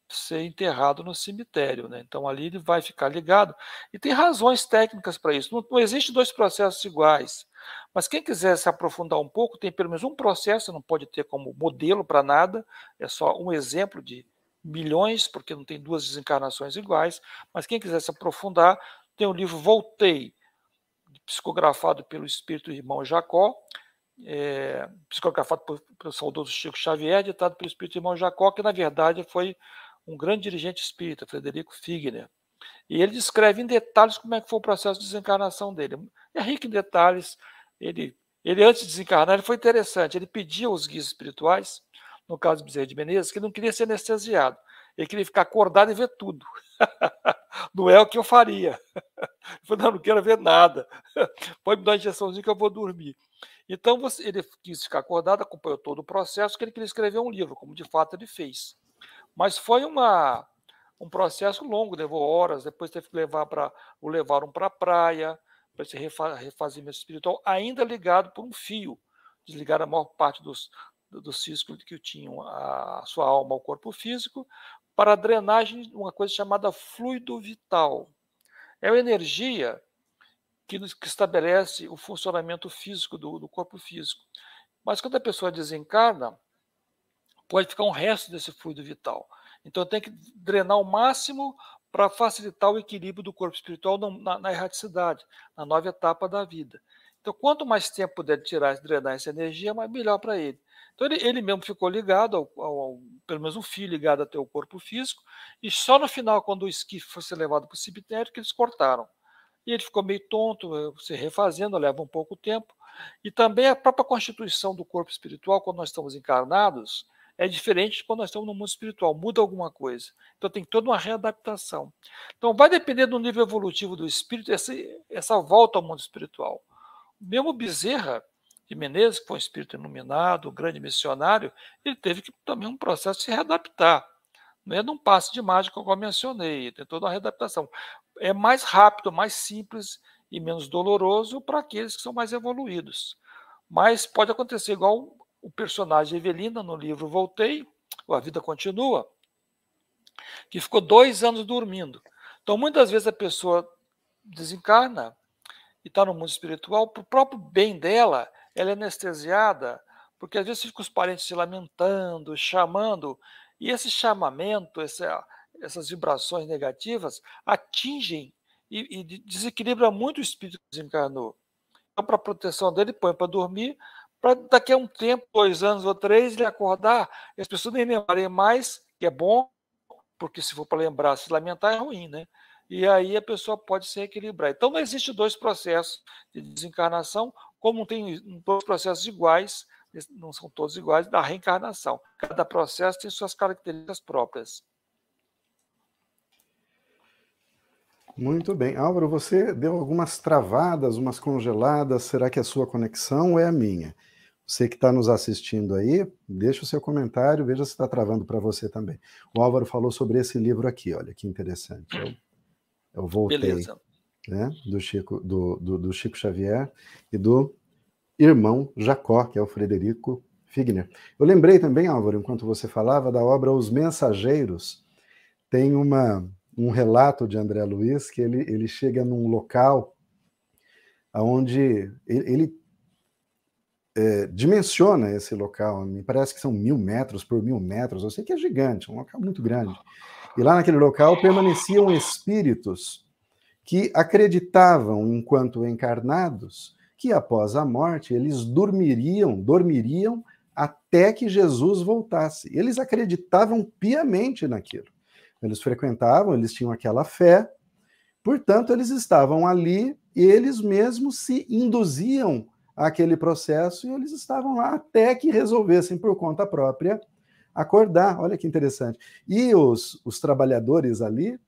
[SPEAKER 2] ser enterrado no cemitério. Né? Então ali ele vai ficar ligado. E tem razões técnicas para isso. Não, não existe dois processos iguais. Mas quem quiser se aprofundar um pouco, tem pelo menos um processo, não pode ter como modelo para nada, é só um exemplo de milhões, porque não tem duas desencarnações iguais. Mas quem quiser se aprofundar, tem o livro Voltei, psicografado pelo espírito irmão Jacó, é, psicografado pelo saudoso Chico Xavier, ditado pelo espírito irmão Jacó, que na verdade foi um grande dirigente espírita, Frederico Figner. E ele descreve em detalhes como é que foi o processo de desencarnação dele. É rico em detalhes. Ele, ele antes de desencarnar, ele foi interessante. Ele pedia aos guias espirituais, no caso de Bezerra de Menezes, que não queria ser anestesiado. Ele queria ficar acordado e ver tudo. não é o que eu faria. Eu falei, não, não quero ver nada. Pode me dar uma injeçãozinha que eu vou dormir. Então ele quis ficar acordado, acompanhou todo o processo, que ele queria escrever um livro, como de fato ele fez. Mas foi uma, um processo longo, levou horas, depois teve que levar para o levaram para a praia, para esse refazimento espiritual, ainda ligado por um fio. Desligaram a maior parte dos, dos ciscos que tinham a sua alma ao corpo físico, para a drenagem, uma coisa chamada fluido vital. É a energia que, que estabelece o funcionamento físico do, do corpo físico. Mas quando a pessoa desencarna, pode ficar um resto desse fluido vital. Então tem que drenar o máximo para facilitar o equilíbrio do corpo espiritual na, na, erraticidade, na nova etapa da vida. Então, quanto mais tempo puder tirar, drenar essa energia, melhor para ele. Então ele, ele mesmo ficou ligado, ao, ao, ao, pelo menos um fio ligado até o corpo físico, e só no final, quando o esquife fosse levado para o cemitério, que eles cortaram. E ele ficou meio tonto, eh, se refazendo, leva um pouco tempo. E também a própria constituição do corpo espiritual, quando nós estamos encarnados, é diferente de quando nós estamos no mundo espiritual, muda alguma coisa. Então tem toda uma readaptação. Então vai depender do nível evolutivo do espírito, essa, essa volta ao mundo espiritual. Mesmo Bezerra, de Menezes, que foi um espírito iluminado, um grande missionário, ele teve que também um processo de se readaptar. Não é num passe de mágica, como eu mencionei, tem toda uma readaptação. É mais rápido, mais simples e menos doloroso para aqueles que são mais evoluídos. Mas pode acontecer igual o personagem Evelina no livro Voltei, A Vida Continua, que ficou dois anos dormindo. Então, muitas vezes a pessoa desencarna e está no mundo espiritual, para o próprio bem dela, ela é anestesiada, porque às vezes fica os parentes se lamentando, chamando, e esse chamamento, essa, essas vibrações negativas atingem e, e desequilibra muito o espírito que desencarnou. Então, para proteção dele, põe para dormir, para daqui a um tempo, dois anos ou três, ele acordar e as pessoas nem lembrarem mais, que é bom, porque se for para lembrar, se lamentar é ruim, né? E aí a pessoa pode se equilibrar. Então não existe dois processos de desencarnação, como tem dois processos iguais, não são todos iguais, da reencarnação. Cada processo tem suas características próprias.
[SPEAKER 1] Muito bem. Álvaro, você deu algumas travadas, umas congeladas. Será que a sua conexão é a minha? Você que está nos assistindo aí, deixa o seu comentário, veja se está travando para você também. O Álvaro falou sobre esse livro aqui, olha que interessante. Eu, eu voltei. Beleza né, do, Chico, do, do, do, Chico Xavier e do irmão Jacó, que é o Frederico Figner. Eu lembrei também, Álvaro, enquanto você falava, da obra Os Mensageiros. Tem uma, um relato de André Luiz que ele, ele chega num local onde ele, ele é, dimensiona esse local, me parece que são mil metros por mil metros, eu sei que é gigante, um local muito grande. E lá naquele local permaneciam espíritos que acreditavam, enquanto encarnados, que após a morte eles dormiriam, dormiriam até que Jesus voltasse. Eles acreditavam piamente naquilo. Eles frequentavam, eles tinham aquela fé, portanto, eles estavam ali e eles mesmos se induziam àquele processo e eles estavam lá até que resolvessem por conta própria acordar. Olha que interessante. E os, os trabalhadores ali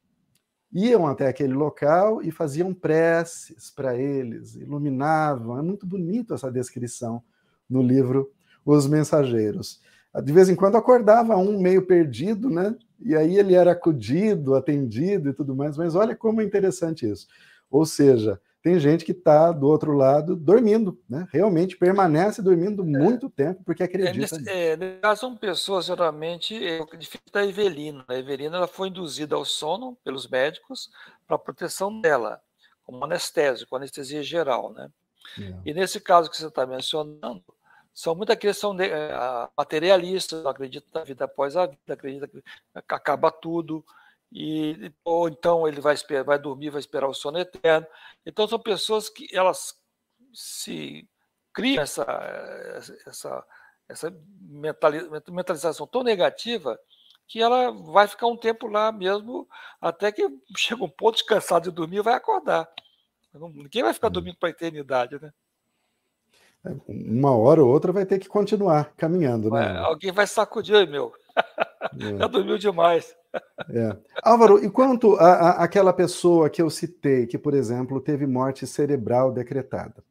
[SPEAKER 1] iam até aquele local e faziam preces para eles, iluminavam. É muito bonito essa descrição no livro Os Mensageiros. De vez em quando acordava um meio perdido, né? E aí ele era acudido, atendido e tudo mais. Mas olha como é interessante isso. Ou seja, tem gente que está do outro lado dormindo, né? Realmente permanece dormindo é. muito tempo porque acredita.
[SPEAKER 2] É, nesse, é, nesse caso, são pessoas geralmente é, diferente da Evelina. A Evelina ela foi induzida ao sono pelos médicos para proteção dela, como anestésico, anestesia geral, né? É. E nesse caso que você está mencionando, são muitas aqueles são é, materialistas, não acreditam na vida após a vida, acreditam que acaba tudo e ou então ele vai esperar, vai dormir, vai esperar o sono eterno. Então são pessoas que elas se criam essa essa essa mentalização tão negativa que ela vai ficar um tempo lá mesmo até que chega um ponto de cansado de dormir vai acordar. Ninguém vai ficar uhum. dormindo para a eternidade, né?
[SPEAKER 1] É, uma hora ou outra vai ter que continuar caminhando, né?
[SPEAKER 2] alguém vai sacudir, meu. É. Já dormiu demais.
[SPEAKER 1] É. Álvaro, e quanto a, a, aquela pessoa que eu citei, que, por exemplo, teve morte cerebral decretada?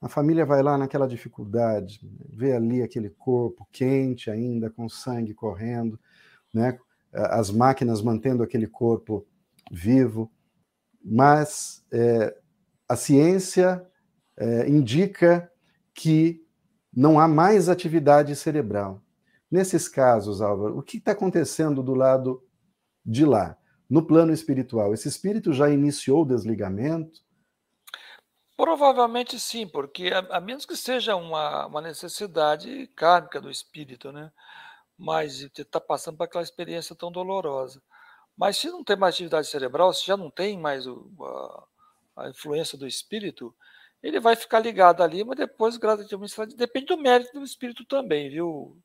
[SPEAKER 1] A família vai lá naquela dificuldade, vê ali aquele corpo quente ainda, com sangue correndo, né? as máquinas mantendo aquele corpo vivo, mas é, a ciência é, indica que não há mais atividade cerebral. Nesses casos, Álvaro, o que está acontecendo do lado de lá, no plano espiritual? Esse espírito já iniciou o desligamento?
[SPEAKER 2] Provavelmente sim, porque a, a menos que seja uma, uma necessidade kármica do espírito, né? Mas está passando por aquela experiência tão dolorosa. Mas se não tem mais atividade cerebral, se já não tem mais o, a, a, influência do espírito, ele vai ficar ligado ali, mas depois, gradativamente, depende do mérito do espírito também, viu?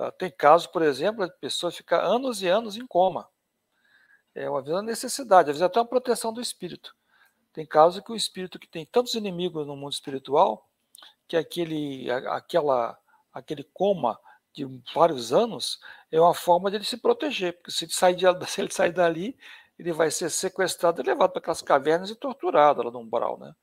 [SPEAKER 2] Ah, tem casos, por exemplo, a pessoa fica anos e anos em coma. É uma vezes necessidade, às vezes até uma proteção do espírito. Tem casos que o espírito que tem tantos inimigos no mundo espiritual, que aquele, aquela, aquele coma de vários anos é uma forma de ele se proteger, porque se ele sair, de, se ele sair dali, ele vai ser sequestrado e levado para aquelas cavernas e torturado lá no umbral, né?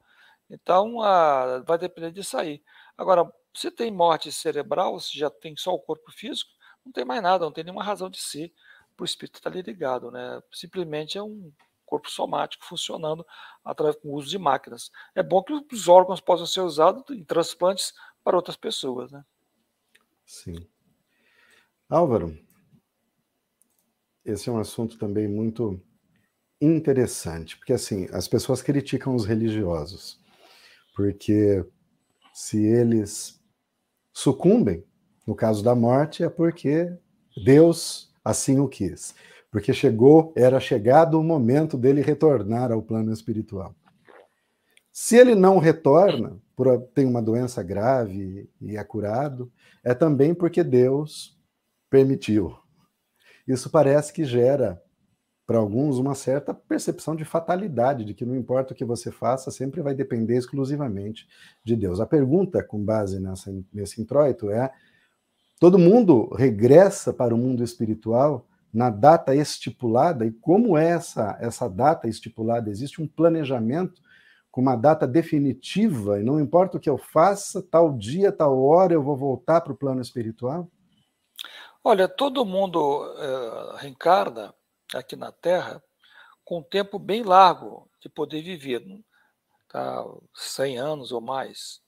[SPEAKER 2] Então, a, vai depender disso aí. Agora, se tem morte cerebral, se já tem só o corpo físico, não tem mais nada, não tem nenhuma razão de ser para o espírito estar ali ligado. Né? Simplesmente é um corpo somático funcionando através do uso de máquinas. É bom que os órgãos possam ser usados em transplantes para outras pessoas. Né?
[SPEAKER 1] Sim. Álvaro, esse é um assunto também muito interessante, porque assim, as pessoas criticam os religiosos, porque se eles sucumbem, no caso da morte, é porque Deus assim o quis. Porque chegou, era chegado o momento dele retornar ao plano espiritual. Se ele não retorna, tem uma doença grave e é curado, é também porque Deus permitiu. Isso parece que gera para alguns, uma certa percepção de fatalidade, de que não importa o que você faça, sempre vai depender exclusivamente de Deus. A pergunta, com base nessa, nesse introito, é: todo mundo regressa para o mundo espiritual na data estipulada? E como é essa, essa data estipulada? Existe um planejamento com uma data definitiva, e não importa o que eu faça, tal dia, tal hora eu vou voltar para o plano espiritual?
[SPEAKER 2] Olha, todo mundo uh, reencarna aqui na Terra com um tempo bem largo de poder viver, tá? 100 anos ou mais.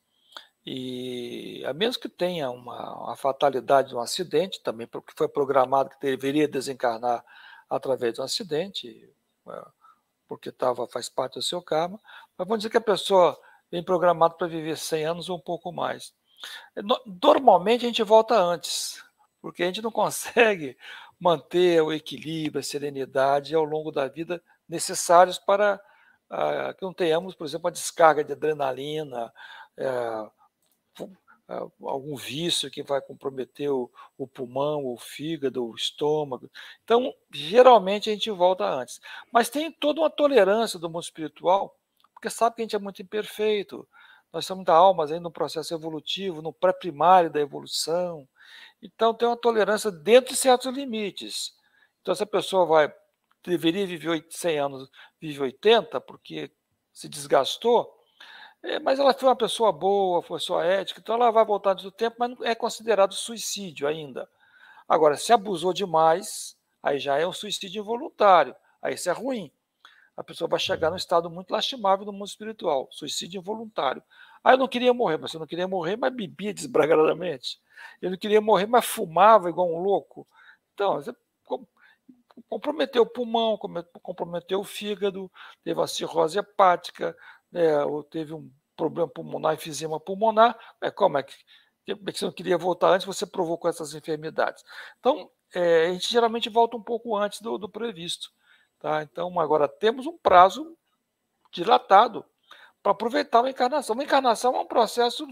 [SPEAKER 2] E a menos que tenha uma, uma fatalidade de um acidente, também porque foi programado que deveria desencarnar através de um acidente, é, porque tava, faz parte do seu karma, mas vamos dizer que a pessoa vem programada para viver 100 anos ou um pouco mais. Normalmente a gente volta antes, porque a gente não consegue manter o equilíbrio, a serenidade ao longo da vida necessários para ah, que não tenhamos, por exemplo, a descarga de adrenalina, é, algum vício que vai comprometer o, o, pulmão, o fígado, o estômago. Então, geralmente a gente volta antes. Mas tem toda uma tolerância do mundo espiritual, porque sabe que a gente é muito imperfeito. Nós somos da almas ainda no processo evolutivo, no pré-primário da evolução. Então, tem uma tolerância dentro de certos limites. Então, se a pessoa vai deveria viver 100 anos, vive 80, porque se desgastou, é, mas ela foi uma pessoa boa, foi sua ética, então ela vai voltar do tempo, mas não é considerado suicídio ainda. Agora, se abusou demais, aí já é um suicídio involuntário, aí isso é ruim. A pessoa vai chegar num estado muito lastimável no mundo espiritual, suicídio involuntário. Ah, eu não queria morrer, mas eu não queria morrer, mas bebia desbragadamente. Eu não queria morrer, mas fumava igual um louco. Então, comprometeu o pulmão, comprometeu o fígado, teve uma cirrose hepática, né, ou teve um problema pulmonar, enfisema pulmonar, é, como é que, que você não queria voltar antes, você provocou essas enfermidades. Então, é, a gente geralmente volta um pouco antes do, do previsto. Tá? Então, agora temos um prazo dilatado para aproveitar uma encarnação. Uma encarnação é um processo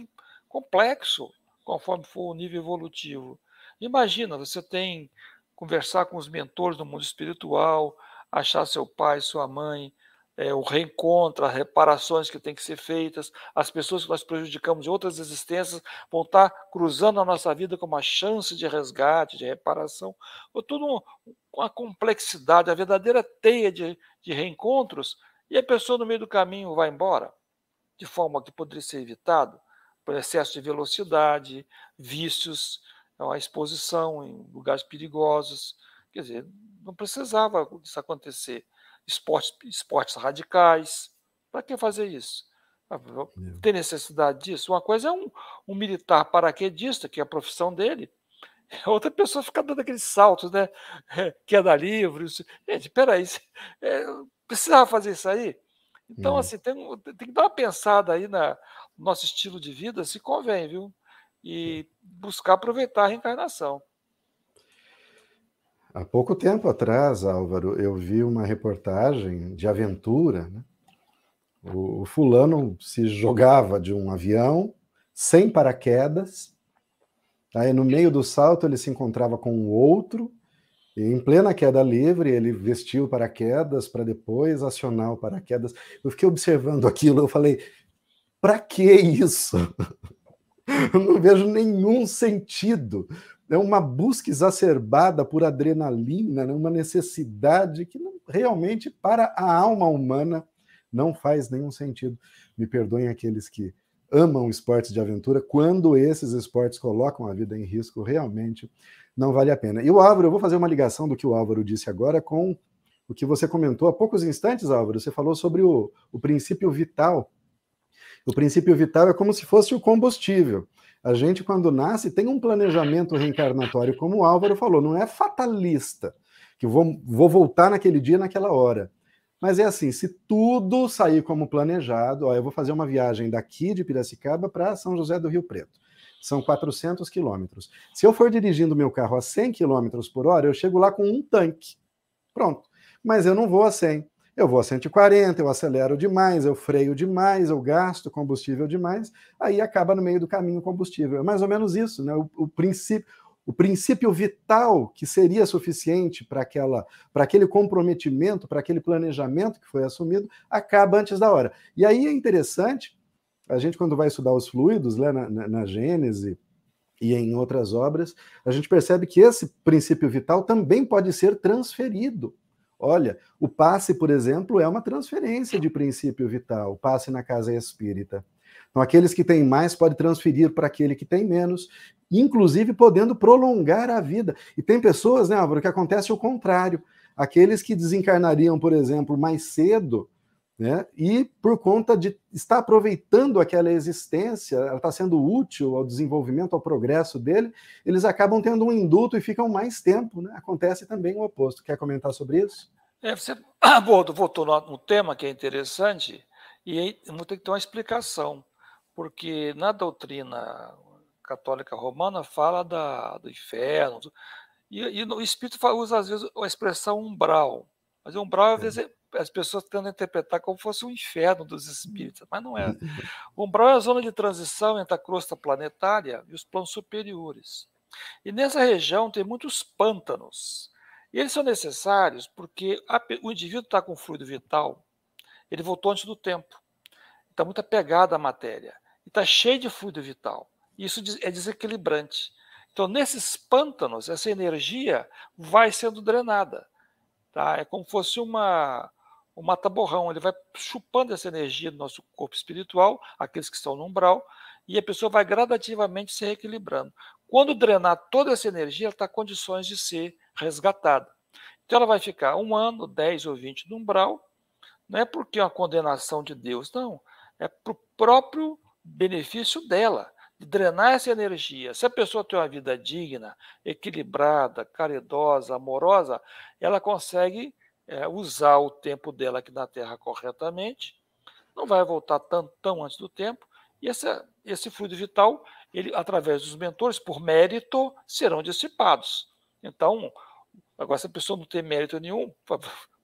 [SPEAKER 2] complexo, conforme for o nível evolutivo. Imagina, você tem conversar com os mentores do mundo espiritual, achar seu pai, sua mãe, é, o reencontro, as reparações que têm que ser feitas, as pessoas que nós prejudicamos em outras existências vão estar cruzando a nossa vida com uma chance de resgate, de reparação, ou tudo com a complexidade, a verdadeira teia de, de reencontros, e a pessoa no meio do caminho vai embora, de forma que poderia ser evitado por excesso de velocidade, vícios, a exposição em lugares perigosos. Quer dizer, não precisava isso acontecer esportes, esportes radicais. Para que fazer isso? Ah, tem necessidade disso? Uma coisa é um, um militar paraquedista, que é a profissão dele, outra pessoa fica dando aqueles saltos, né? Queda livre. Gente, peraí, é, precisava fazer isso aí? Então, assim, tem, tem, que dar uma pensada aí na, no nosso estilo de vida, se convém, viu? E buscar aproveitar a reencarnação.
[SPEAKER 1] Há pouco tempo atrás, Álvaro, eu vi uma reportagem de aventura. Né? O, o fulano se jogava de um avião sem paraquedas. Aí, no meio do salto, ele se encontrava com o outro. E em plena queda livre, ele vestiu paraquedas para depois acionar o paraquedas. Eu fiquei observando aquilo, eu falei: para que isso? Eu não vejo nenhum sentido é uma busca exacerbada por adrenalina, né? uma necessidade que não, realmente, para a alma humana, não faz nenhum sentido. Me perdoem aqueles que amam esportes de aventura, quando esses esportes colocam a vida em risco, realmente não vale a pena. E o Álvaro, eu vou fazer uma ligação do que o Álvaro disse agora com o que você comentou há poucos instantes, Álvaro. Você falou sobre o, o princípio vital. O princípio vital é como se fosse o combustível. A gente, quando nasce, tem um planejamento reencarnatório, como o Álvaro falou, não é fatalista, que vou, vou voltar naquele dia, naquela hora. Mas é assim, se tudo sair como planejado, ó, eu vou fazer uma viagem daqui de Piracicaba para São José do Rio Preto. São 400 quilômetros. Se eu for dirigindo meu carro a 100 quilômetros por hora, eu chego lá com um tanque. Pronto. Mas eu não vou a 100. Eu vou a 140, eu acelero demais, eu freio demais, eu gasto combustível demais, aí acaba no meio do caminho o combustível. É mais ou menos isso, né? O, o princípio, o princípio vital que seria suficiente para aquela para aquele comprometimento, para aquele planejamento que foi assumido, acaba antes da hora. E aí é interessante, a gente quando vai estudar os fluidos, né, na, na, na Gênese e em outras obras, a gente percebe que esse princípio vital também pode ser transferido Olha, o passe, por exemplo, é uma transferência de princípio vital, o passe na casa espírita. Então, aqueles que têm mais podem transferir para aquele que tem menos, inclusive podendo prolongar a vida. E tem pessoas, né, Álvaro, que acontece o contrário. Aqueles que desencarnariam, por exemplo, mais cedo, né, e por conta de estar aproveitando aquela existência, ela está sendo útil ao desenvolvimento, ao progresso dele, eles acabam tendo um induto e ficam mais tempo. Né? Acontece também o oposto. Quer comentar sobre isso?
[SPEAKER 2] É, você abordou, voltou no tema que é interessante, e aí tem que ter uma explicação, porque na doutrina católica romana fala da, do inferno, e, e o Espírito usa às vezes a expressão umbral, mas umbral às vezes é as pessoas tendem a interpretar como fosse um inferno dos espíritos, mas não é. O umbral é a zona de transição entre a crosta planetária e os planos superiores. E nessa região tem muitos pântanos. E eles são necessários porque a, o indivíduo está com fluido vital, ele voltou antes do tempo, está muito apegado à matéria, e está cheio de fluido vital. Isso é desequilibrante. Então, nesses pântanos, essa energia vai sendo drenada. Tá? É como se fosse uma, um mata-borrão, ele vai chupando essa energia do nosso corpo espiritual, aqueles que estão no umbral, e a pessoa vai gradativamente se reequilibrando. Quando drenar toda essa energia, ela está em condições de ser resgatada. Então ela vai ficar um ano, 10 ou 20 no umbral, não é porque é uma condenação de Deus, não. É para o próprio benefício dela de drenar essa energia. Se a pessoa tem uma vida digna, equilibrada, caridosa, amorosa, ela consegue é, usar o tempo dela aqui na Terra corretamente, não vai voltar tão, tão antes do tempo, e essa, esse fluido vital, ele, através dos mentores, por mérito, serão dissipados. Então, agora, se a pessoa não tem mérito nenhum,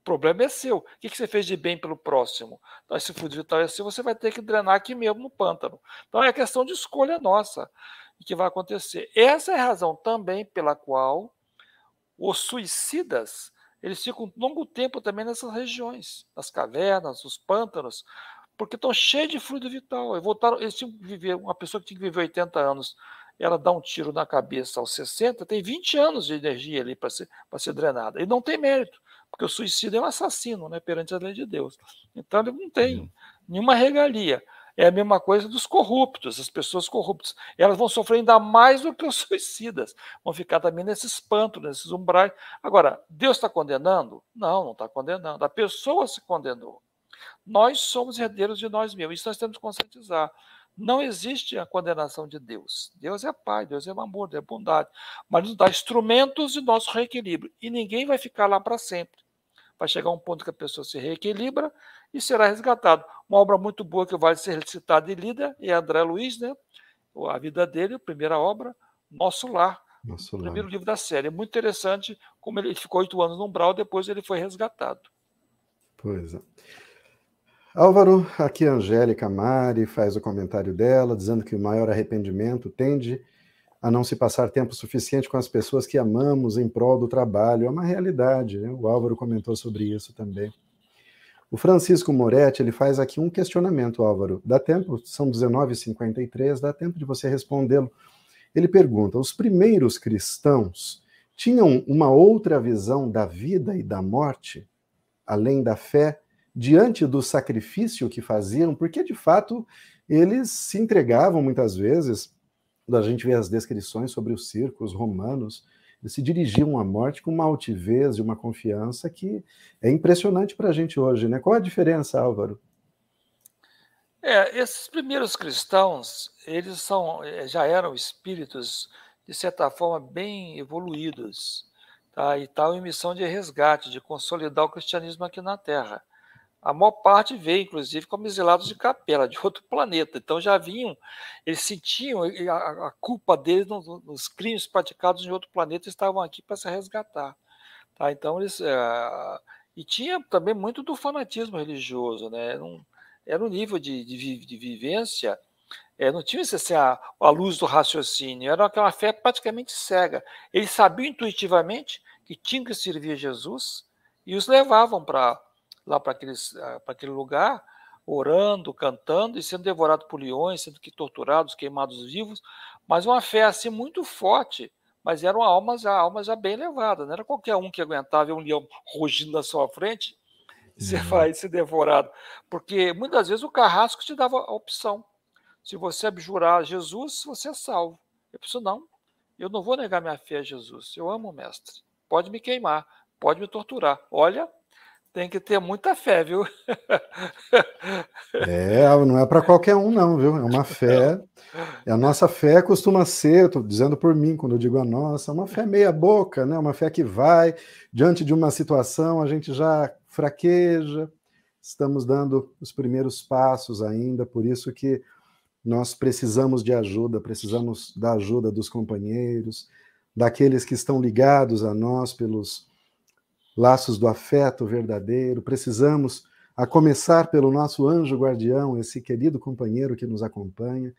[SPEAKER 2] problema é seu. O que você fez de bem pelo próximo? Então, esse fluido vital é seu, você vai ter que drenar aqui mesmo no pântano. Então, é questão de escolha nossa que vai acontecer. Essa é a razão também pela qual os suicidas eles ficam um longo tempo também nessas regiões, nas cavernas, nos pântanos, porque estão cheios de fluido vital. Voltaram, eles tinham que viver, uma pessoa que tinha que viver 80 anos, ela dá um tiro na cabeça aos 60, tem 20 anos de energia ali para ser, ser drenada. E não tem mérito porque o suicídio é um assassino, né, perante a lei de Deus. Então ele não tem uhum. nenhuma regalia. É a mesma coisa dos corruptos, as pessoas corruptas. Elas vão sofrer ainda mais do que os suicidas. Vão ficar também nesses pântanos, nesses umbrais. Agora, Deus está condenando? Não, não está condenando. A pessoa se condenou. Nós somos herdeiros de nós mesmos. Isso nós temos que conscientizar. Não existe a condenação de Deus. Deus é Pai, Deus é amor, Deus é bondade. Mas nos dá instrumentos de nosso reequilíbrio. E ninguém vai ficar lá para sempre vai chegar um ponto que a pessoa se reequilibra e será resgatado. Uma obra muito boa que vale ser citada e lida é André Luiz, né? A vida dele, a primeira obra, Nosso Lar, Nosso o primeiro livro da série. É muito interessante como ele ficou oito anos no umbral, depois ele foi resgatado.
[SPEAKER 1] Pois é. Álvaro, aqui a Angélica Mari faz o comentário dela, dizendo que o maior arrependimento tende a não se passar tempo suficiente com as pessoas que amamos em prol do trabalho. É uma realidade, né? o Álvaro comentou sobre isso também. O Francisco Moretti ele faz aqui um questionamento, Álvaro. Dá tempo? São 19h53, dá tempo de você respondê-lo. Ele pergunta: os primeiros cristãos tinham uma outra visão da vida e da morte, além da fé, diante do sacrifício que faziam? Porque, de fato, eles se entregavam muitas vezes quando a gente vê as descrições sobre os circos romanos, eles se dirigiam à morte com uma altivez e uma confiança que é impressionante para a gente hoje, né? Qual a diferença, Álvaro?
[SPEAKER 2] É, esses primeiros cristãos, eles são, eh, já eram espíritos de certa forma bem evoluídos, tá? E tal em missão de resgate, de consolidar o cristianismo aqui na Terra. A maior parte veio, inclusive, como exilados de capela, de outro planeta. Então já vinham, eles sentiam a, a culpa deles nos, nos, crimes praticados em outro planeta estavam aqui para se resgatar. Tá? Então eles. É, e tinha também muito do fanatismo religioso, né? Era um, era um nível de, de, de vivência. É, não tinha assim, a, a luz do raciocínio, era aquela fé praticamente cega. Eles sabiam intuitivamente que tinham que servir a Jesus e os levavam para lá para ah, aquele lugar, orando, cantando e sendo devorado por leões, sendo que torturados, queimados vivos, mas uma fé assim muito forte, mas eram almas já, almas já bem elevadas, não era qualquer um que aguentava ver um leão rugindo na sua frente e você uhum. vai ser devorado, porque muitas vezes o carrasco te dava a opção, se você abjurar Jesus, você é salvo. Eu penso, não, eu não vou negar minha fé a Jesus, eu amo o mestre, pode me queimar, pode me torturar, olha, tem que ter muita fé, viu?
[SPEAKER 1] É, não é para qualquer um, não, viu? É uma fé. E a nossa fé costuma ser, estou dizendo por mim, quando eu digo a nossa, uma fé meia-boca, né? Uma fé que vai, diante de uma situação, a gente já fraqueja, estamos dando os primeiros passos ainda, por isso que nós precisamos de ajuda, precisamos da ajuda dos companheiros, daqueles que estão ligados a nós pelos laços do afeto verdadeiro, precisamos, a começar pelo nosso anjo guardião, esse querido companheiro que nos acompanha,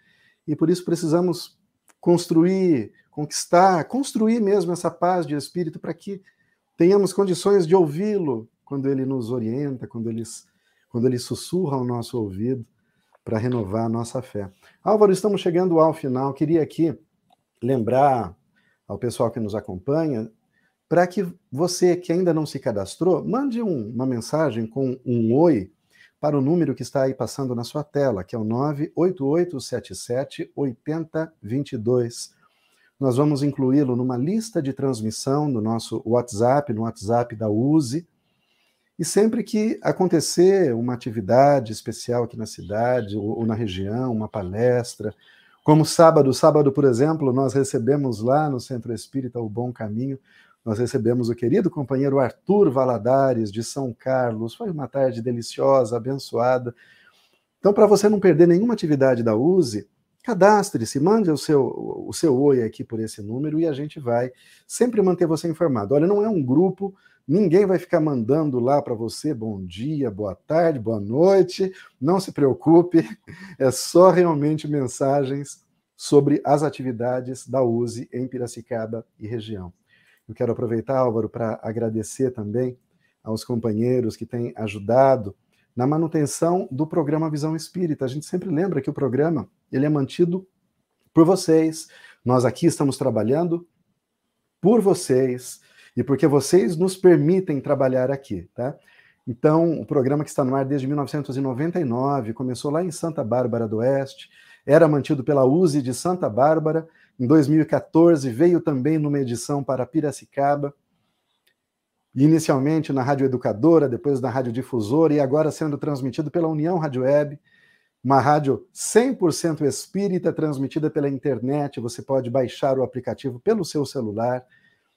[SPEAKER 1] e por isso precisamos construir, conquistar, construir mesmo essa paz de espírito para que tenhamos condições de ouvi-lo quando ele nos orienta, quando ele, quando ele sussurra ao nosso ouvido para renovar a nossa fé. Álvaro, estamos chegando ao final. Queria aqui lembrar ao pessoal que nos acompanha para que você que ainda não se cadastrou, mande um, uma mensagem com um oi para o número que está aí passando na sua tela, que é o 98877 8022. Nós vamos incluí-lo numa lista de transmissão no nosso WhatsApp, no WhatsApp da USE. E sempre que acontecer uma atividade especial aqui na cidade ou, ou na região, uma palestra, como sábado, sábado, por exemplo, nós recebemos lá no Centro Espírita o Bom Caminho nós recebemos o querido companheiro Arthur Valadares, de São Carlos. Foi uma tarde deliciosa, abençoada. Então, para você não perder nenhuma atividade da USE, cadastre-se, mande o seu, o seu oi aqui por esse número e a gente vai sempre manter você informado. Olha, não é um grupo, ninguém vai ficar mandando lá para você bom dia, boa tarde, boa noite, não se preocupe, é só realmente mensagens sobre as atividades da USE em Piracicaba e região. Eu quero aproveitar, Álvaro, para agradecer também aos companheiros que têm ajudado na manutenção do programa Visão Espírita. A gente sempre lembra que o programa ele é mantido por vocês. Nós aqui estamos trabalhando por vocês e porque vocês nos permitem trabalhar aqui, tá? Então, o programa que está no ar desde 1999 começou lá em Santa Bárbara do Oeste, era mantido pela USE de Santa Bárbara em 2014, veio também numa edição para Piracicaba, inicialmente na Rádio Educadora, depois na Rádio Difusora e agora sendo transmitido pela União Rádio Web, uma rádio 100% espírita, transmitida pela internet. Você pode baixar o aplicativo pelo seu celular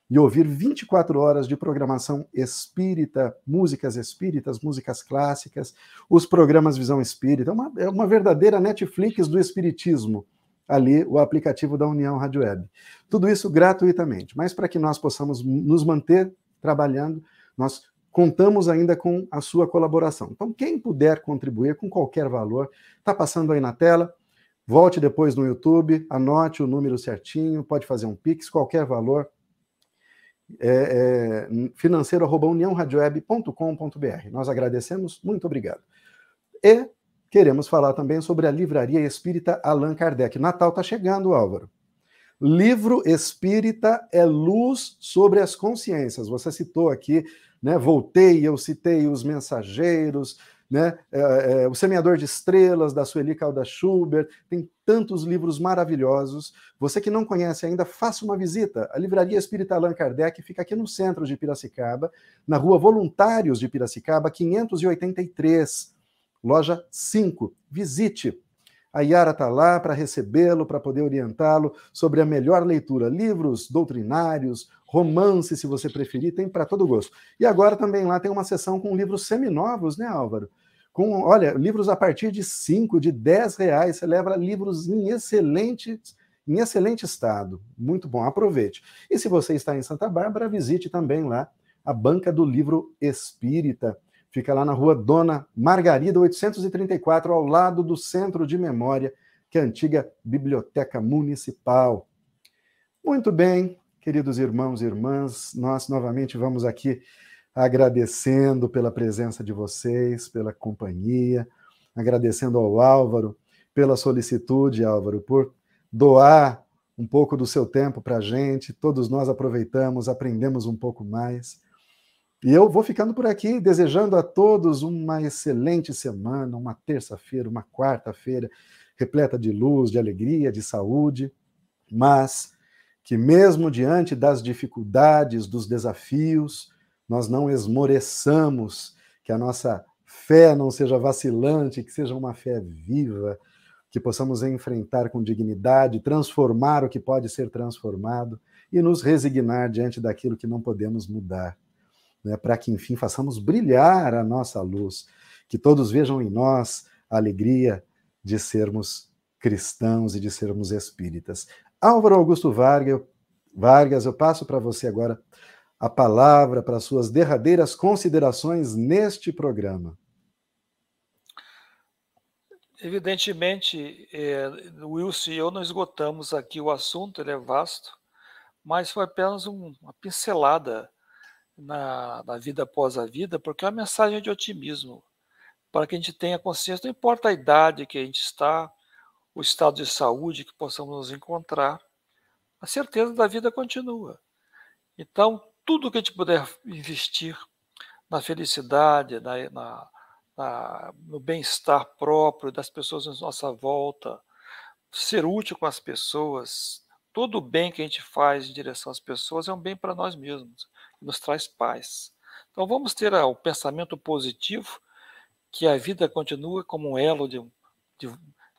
[SPEAKER 1] e ouvir 24 horas de programação espírita, músicas espíritas, músicas clássicas, os programas Visão Espírita. É uma, é uma verdadeira Netflix do Espiritismo ali o aplicativo da União Rádio Web. Tudo isso gratuitamente, mas para que nós possamos nos manter trabalhando, nós contamos ainda com a sua colaboração. Então, quem puder contribuir com qualquer valor, está passando aí na tela. Volte depois no YouTube, anote o número certinho, pode fazer um Pix, qualquer valor. É, é, financeiro.uniãoradioweb.com.br. Nós agradecemos, muito obrigado. E queremos falar também sobre a Livraria Espírita Allan Kardec. Natal está chegando, Álvaro. Livro Espírita é luz sobre as consciências. Você citou aqui, né? Voltei, eu citei os mensageiros, né? É, é, o Semeador de Estrelas, da Sueli Calda Schubert, tem tantos livros maravilhosos. Você que não conhece ainda, faça uma visita. A Livraria Espírita Allan Kardec fica aqui no centro de Piracicaba, na rua Voluntários de Piracicaba, 583 loja 5. Visite. A Yara está lá para recebê-lo, para poder orientá-lo sobre a melhor leitura. Livros doutrinários, romance, se você preferir, tem para todo gosto. E agora também lá tem uma seção com livros seminovos, né, Álvaro? Com, olha, livros a partir de 5, de 10 reais. Você leva livros em excelente, em excelente estado. Muito bom, aproveite. E se você está em Santa Bárbara, visite também lá a Banca do Livro Espírita Fica lá na rua Dona Margarida, 834, ao lado do Centro de Memória, que é a antiga Biblioteca Municipal. Muito bem, queridos irmãos e irmãs, nós novamente vamos aqui agradecendo pela presença de vocês, pela companhia, agradecendo ao Álvaro pela solicitude, Álvaro, por doar um pouco do seu tempo para a gente. Todos nós aproveitamos, aprendemos um pouco mais. E eu vou ficando por aqui, desejando a todos uma excelente semana, uma terça-feira, uma quarta-feira, repleta de luz, de alegria, de saúde, mas que mesmo diante das dificuldades, dos desafios, nós não esmoreçamos, que a nossa fé não seja vacilante, que seja uma fé viva, que possamos enfrentar com dignidade, transformar o que pode ser transformado e nos resignar diante daquilo que não podemos mudar né, para que, enfim, façamos brilhar a nossa luz, que todos vejam em nós a alegria de sermos cristãos e de sermos espíritas. Álvaro Augusto Vargas, eu, passo para você agora a palavra para suas derradeiras considerações neste programa.
[SPEAKER 2] Evidentemente, é, Wilson e eu não esgotamos aqui o assunto, ele é vasto, mas foi apenas um, uma pincelada na, na, vida após a vida, porque é uma mensagem de otimismo, para que a gente tenha consciência, não importa a idade que a gente está, o estado de saúde que possamos nos encontrar, a certeza da vida continua. Então, tudo que a gente puder investir na felicidade, na, na, na, no bem-estar próprio das pessoas à nossa volta, ser útil com as pessoas, todo o bem que a gente faz em direção às pessoas é um bem para nós mesmos, nos traz paz. Então vamos ter o pensamento positivo, que a vida continua como um elo de, de,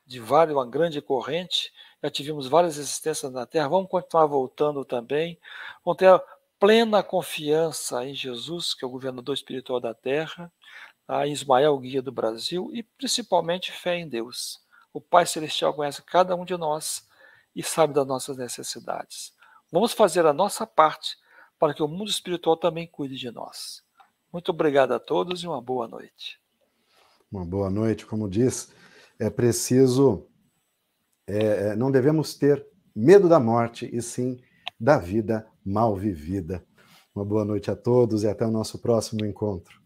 [SPEAKER 2] de várias, uma grande corrente, já tivemos várias existências na Terra, vamos continuar voltando também, vamos ter plena confiança em Jesus, que é o governador espiritual da Terra, tá? em Ismael, guia do Brasil, e principalmente fé em Deus. O Pai Celestial conhece cada um de nós e sabe das nossas necessidades. Vamos fazer a nossa parte para que o mundo espiritual também cuide de nós. Muito obrigado a todos e uma boa noite.
[SPEAKER 1] Uma boa noite, como diz é preciso. É, é, não devemos ter medo da morte, e sim da vida mal vivida. Uma boa noite a todos e até o nosso próximo encontro.